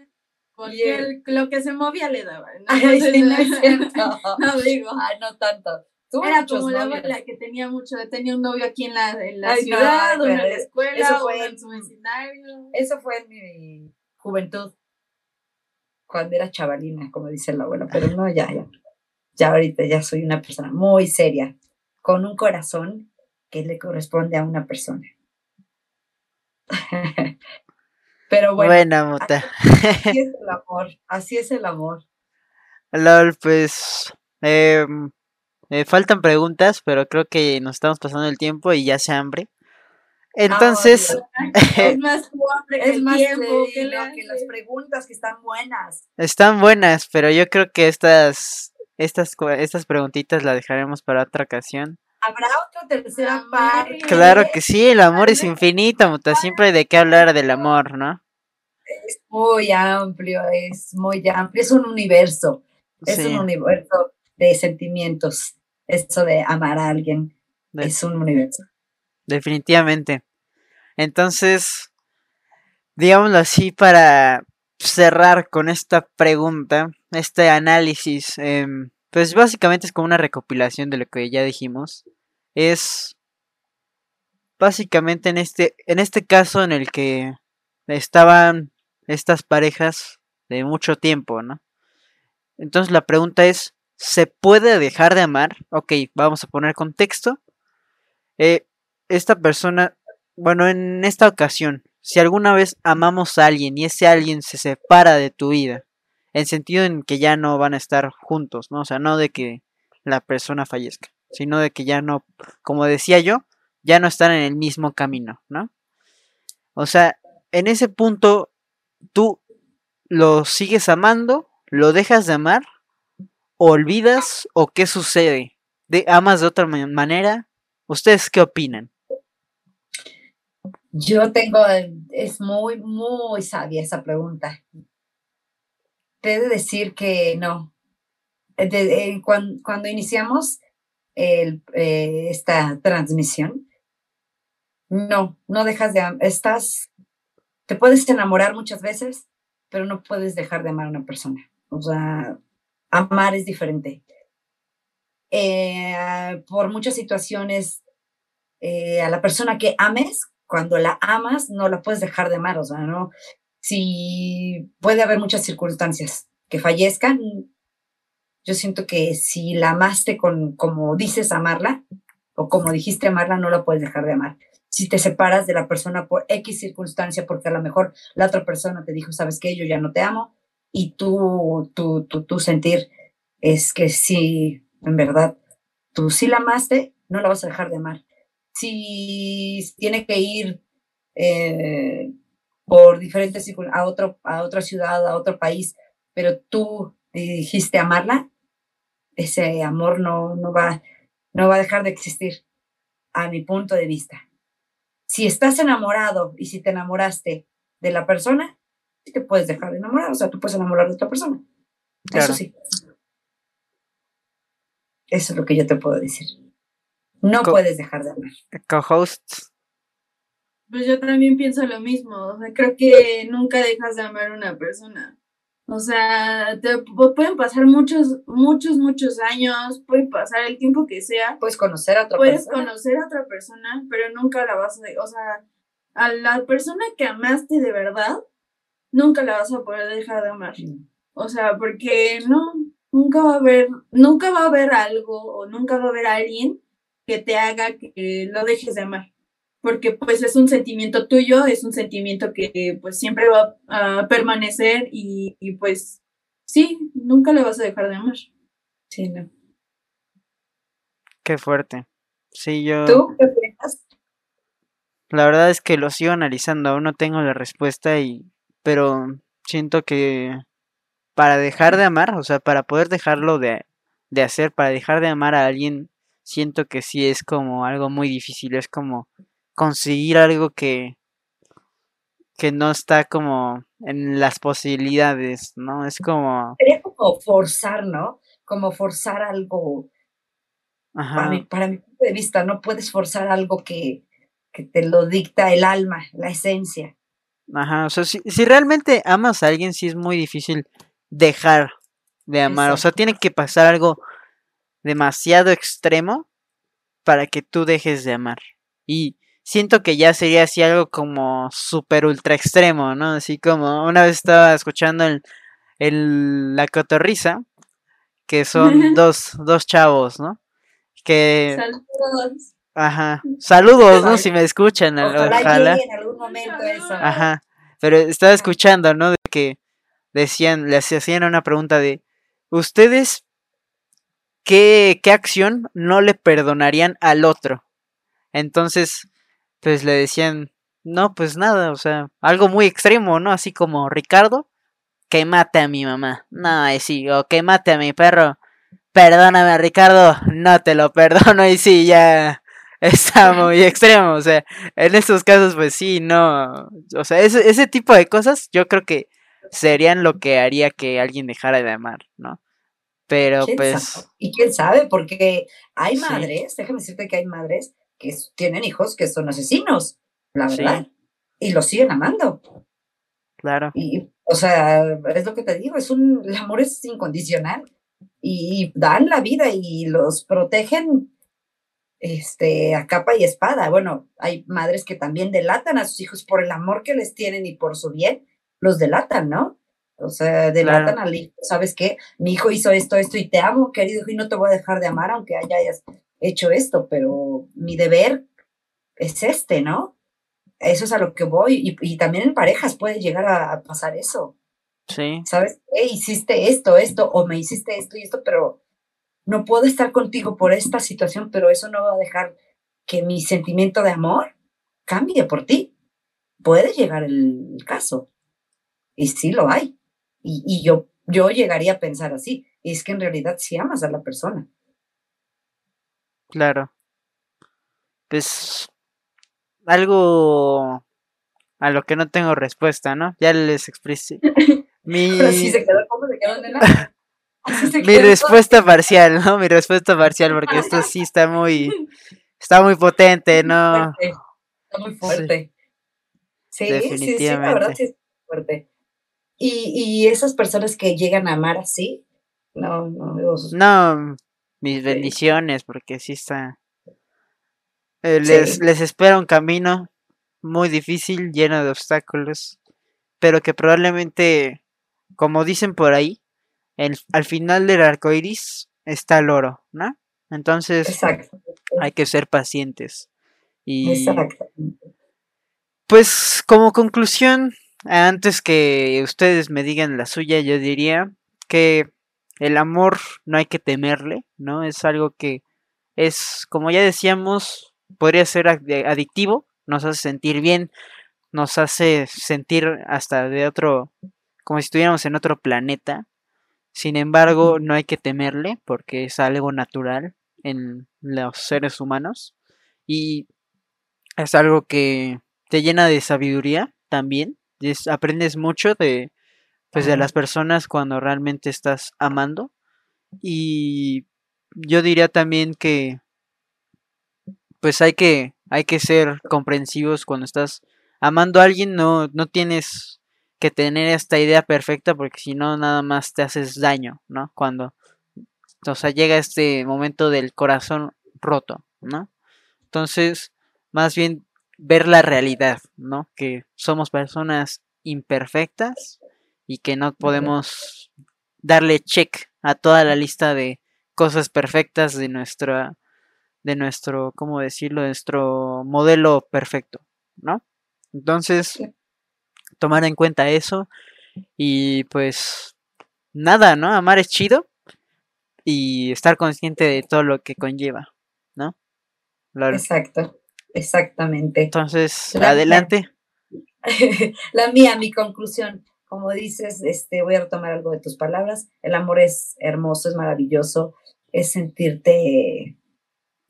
Porque lo que se movía le daba. ¿no? Ay, sí, no es cierto. no digo. Ay, no tanto. Era como la, la, que tenía mucho, tenía un novio aquí en la, en la Ay, ciudad, no, en la escuela, eso fue en su vecindario. Eso fue en mi juventud cuando era chavalina, como dice la abuela, pero no, ya, ya. Ya ahorita ya soy una persona muy seria, con un corazón que le corresponde a una persona. pero bueno. Buena muta. Así es el amor, así es el amor. LOL, pues. Eh, faltan preguntas, pero creo que nos estamos pasando el tiempo y ya se hambre. Entonces, es más Es más tiempo que, las preguntas que están buenas. están buenas, pero yo creo que estas, estas, estas preguntitas las dejaremos para otra ocasión. ¿Habrá otra tercera Amor. parte? Claro que sí, el amor es infinito, muta, siempre hay de qué hablar del amor, ¿no? Es muy amplio, es muy amplio, es un universo, es Sí, un universo de sentimientos. Eso de amar a alguien de- es un universo. Definitivamente. Entonces, digámoslo así, para cerrar con esta pregunta, este análisis, em, pues básicamente es como una recopilación de lo que ya dijimos. Es básicamente en este, en este caso en el que estaban estas parejas de mucho tiempo, ¿no? Entonces la pregunta es, ¿se puede dejar de amar? Ok, vamos a poner contexto. Eh, esta persona, bueno, en esta ocasión, si alguna vez amamos a alguien y ese alguien se separa de tu vida, en sentido en que ya no van a estar juntos, ¿no? O sea, no de que la persona fallezca, sino de que ya no, como decía yo, ya no están en el mismo camino, ¿no? O sea, en ese punto, tú lo sigues amando, lo dejas de amar, olvidas o qué sucede, de amas de otra ma- manera, ¿ustedes qué opinan? Yo tengo, es muy, muy sabia esa pregunta. Te he de decir que no. Eh, eh, cuan- cuando, iniciamos eh, esta transmisión, no, no dejas de estás, te puedes enamorar muchas veces, pero no puedes dejar de amar a una persona. O sea, amar es diferente. Por muchas situaciones, a la persona que ames, cuando la amas, no la puedes dejar de amar, o sea, no. Si puede haber muchas circunstancias que fallezcan, yo siento que si la amaste con como dices amarla, o como dijiste amarla, no la puedes dejar de amar. Si te separas de la persona por X circunstancia, porque a lo mejor la otra persona te dijo, sabes qué, yo ya no te amo, y tú, tú, tú, tú sentir es que sí, en verdad, tú sí la amaste, no la vas a dejar de amar si tiene que ir eh, por diferentes a otro a otra ciudad a otro país pero tú dijiste amarla ese amor no no va no va a dejar de existir a mi punto de vista. Si estás enamorado y si te enamoraste de la persona te puedes dejar de enamorar o sea tú puedes enamorar de otra persona. Claro. eso sí. Eso es lo que yo te puedo decir no Co- puedes dejar de amar Co-hosts, Pues yo también pienso lo mismo. O sea, creo que nunca dejas de amar a una persona. O sea, te pu- pueden pasar muchos, muchos, muchos años, puede pasar el tiempo que sea, puedes conocer a otra puedes persona. conocer a otra persona, pero nunca la vas a, o sea, a la persona que amaste de verdad, nunca la vas a poder dejar de amar. O sea, porque no, nunca va a haber, nunca va a haber algo o nunca va a haber alguien que te haga que lo dejes de amar. Porque pues es un sentimiento tuyo, es un sentimiento que pues siempre va a permanecer y, y, pues sí, nunca le vas a dejar de amar. Sí, no. qué fuerte. Sí, yo, ¿Tú qué piensas? la verdad es que lo sigo analizando, aún no tengo la respuesta y, pero siento que para dejar de amar, o sea, para poder dejarlo de, de hacer, para dejar de amar a alguien, siento que sí es como algo muy difícil, es como conseguir algo que, que no está como en las posibilidades, ¿no? Es como, Sería como forzar, ¿no? Como forzar algo. Para ajá, mi, para mi punto de vista, no puedes forzar algo que, que te lo dicta el alma, la esencia. ajá, o sea, si, si realmente amas a alguien, sí es muy difícil dejar de amar, o sea, tiene que pasar algo demasiado extremo para que tú dejes de amar. Y siento que ya sería así algo como super ultra extremo, ¿no? Así como una vez estaba escuchando el, el- la cotorriza, que son dos, dos chavos, ¿no? Que, Saludos. ajá, saludos, ¿no? Si me escuchan, al- Ojalá, ojalá. en algún momento eso. Ajá. Pero estaba escuchando, ¿no? De que decían, les hacían una pregunta de, ¿ustedes qué, qué acción no le perdonarían al otro? Entonces, pues le decían, no, pues nada, o sea, algo muy extremo, ¿no? Así como Ricardo, que mate a mi mamá. No, y sí, o que mate a mi perro. Perdóname, Ricardo, no te lo perdono y sí, ya está muy extremo, o sea, en estos casos pues sí, no, o sea, ese, ese tipo de cosas yo creo que serían lo que haría que alguien dejara de amar, ¿no? Pero pues... Y quién sabe, porque hay madres, déjame decirte que hay madres que tienen hijos que son asesinos, la verdad, y los siguen amando. Claro. Y, o sea, es lo que te digo, es un, el amor es incondicional y dan la vida y los protegen este, a capa y espada. Bueno, hay madres que también delatan a sus hijos por el amor que les tienen y por su bien, los delatan, ¿no? O sea, delatan al hijo, ¿sabes qué? Mi hijo hizo esto, esto y te amo, querido hijo, y no te voy a dejar de amar aunque hayas hecho esto, pero mi deber es este, ¿no? Eso es a lo que voy. Y, también en parejas puede llegar a, pasar eso. Sí. ¿Sabes? qué? hiciste esto, esto, o me hiciste esto y esto, pero no puedo estar contigo por esta situación, pero eso no va a dejar que mi sentimiento de amor cambie por ti. Puede llegar el caso. Y sí lo hay. Y, yo, yo llegaría a pensar así. Y es que en realidad sí amas a la persona. Claro. Pues algo a lo que no tengo respuesta, ¿no? Ya les expresé. Mi... se quedó, ¿cómo se quedó, nena? Mi respuesta parcial, ¿no? Mi respuesta parcial, porque esto sí está muy, está muy potente, ¿no? Está muy fuerte. Sí, Definitivamente. sí, sí, la verdad sí es fuerte. Y, y esas personas que llegan a amar así, no, no, no, mis bendiciones, porque sí está. Eh, les, les espera un camino muy difícil, lleno de obstáculos, pero que probablemente, como dicen por ahí, al final del arco iris está el oro, ¿no? Entonces hay que ser pacientes. Y pues como conclusión, antes que ustedes me digan la suya, yo diría que el amor no hay que temerle, ¿no? Es algo que es, como ya decíamos, podría ser adictivo, nos hace sentir bien, nos hace sentir hasta de otro, como si estuviéramos en otro planeta, sin embargo, no hay que temerle porque es algo natural en los seres humanos y es algo que te llena de sabiduría también. Aprendes mucho de pues de las personas cuando realmente estás amando y yo diría también que pues hay que hay que ser comprensivos cuando estás amando a alguien no no tienes que tener esta idea perfecta porque si no nada más te haces daño, ¿no? Cuando, o sea, llega este momento del corazón roto, ¿no? Entonces, más bien ver la realidad, ¿no? Que somos personas imperfectas y que no podemos darle check a toda la lista de cosas perfectas de nuestra de nuestro, ¿cómo decirlo? De nuestro modelo perfecto, ¿no? Entonces, tomar en cuenta eso. Y pues nada, ¿no? Amar es chido y estar consciente de todo lo que conlleva, ¿no? Exacto, exactamente. Entonces, adelante. la mía, mi conclusión, como dices, este, voy a retomar algo de tus palabras. El amor es hermoso, es maravilloso, es sentirte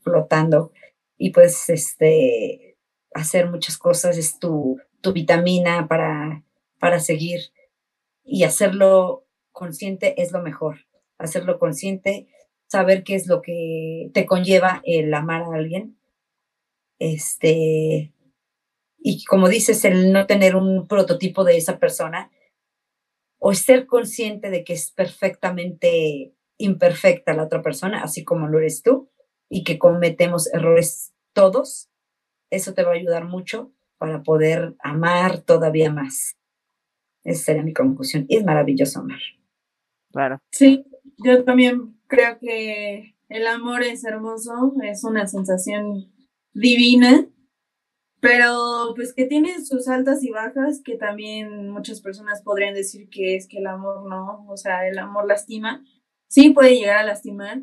flotando y pues este hacer muchas cosas es tu tu vitamina para, para seguir y hacerlo consciente es lo mejor. Hacerlo consciente, saber qué es lo que te conlleva el amar a alguien. Este, y como dices, el no tener un prototipo de esa persona o ser consciente de que es perfectamente imperfecta la otra persona, así como lo eres tú, y que cometemos errores todos, eso te va a ayudar mucho para poder amar todavía más. Esa sería mi conclusión. Y es maravilloso amar. Claro. Sí, yo también creo que el amor es hermoso, es una sensación divina, pero pues que tiene sus altas y bajas, que también muchas personas podrían decir que es que el amor no, o sea, el amor lastima. Sí puede llegar a lastimar,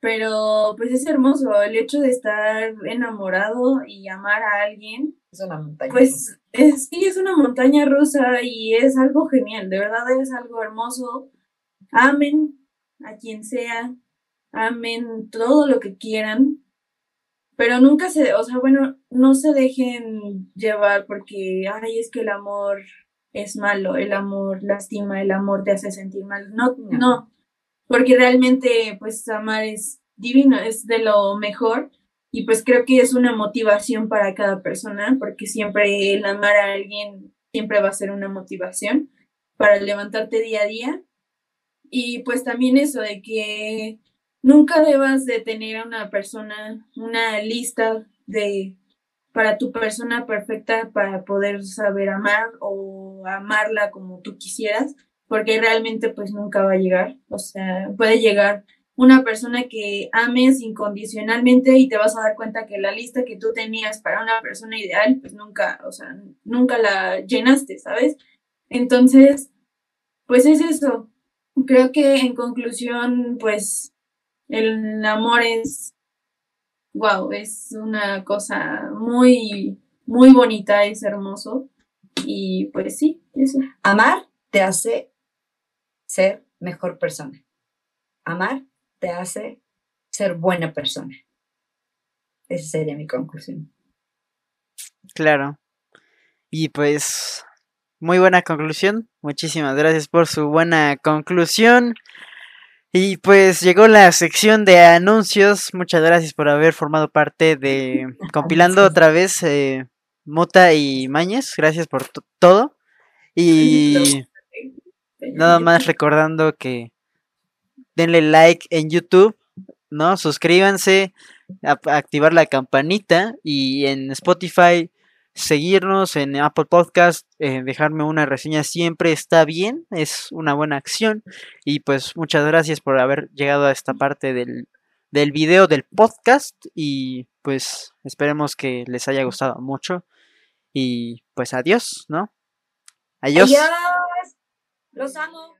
pero pues es hermoso el hecho de estar enamorado y amar a alguien. Es una montaña. Pues es, sí, es una montaña rusa y es algo genial, de verdad es algo hermoso. Amen a quien sea, amen todo lo que quieran, pero nunca se, o sea, bueno, no se dejen llevar porque, ay, es que el amor es malo, el amor lastima, el amor te hace sentir mal. No, no, porque realmente, pues, amar es divino, es de lo mejor. Y pues creo que es una motivación para cada persona, porque siempre el amar a alguien siempre va a ser una motivación para levantarte día a día. Y pues también eso de que nunca debas de tener a una persona, una lista de para tu persona perfecta para poder saber amar o amarla como tú quisieras, porque realmente pues nunca va a llegar. O sea, puede llegar una persona que ames incondicionalmente y te vas a dar cuenta que la lista que tú tenías para una persona ideal, pues nunca, o sea, nunca la llenaste, ¿sabes? Entonces, pues es eso. Creo que en conclusión, pues el amor es wow, es una cosa muy, muy bonita, es hermoso. Y pues sí, eso. Amar te hace ser mejor persona. Amar te hace ser buena persona. Esa sería mi conclusión. Claro. Y pues, muy buena conclusión. Muchísimas gracias por su buena conclusión. Y pues llegó la sección de anuncios. Muchas gracias por haber formado parte de compilando otra vez eh, Mota y Mañez. Gracias por todo. Y nada más recordando que denle like en YouTube, ¿no? Suscríbanse, activar la campanita y en Spotify seguirnos en Apple Podcast, eh, dejarme una reseña siempre está bien, es una buena acción. Y pues muchas gracias por haber llegado a esta parte del, del video del podcast. Y pues esperemos que les haya gustado mucho. Y pues adiós, ¿no? Adiós. Los amo.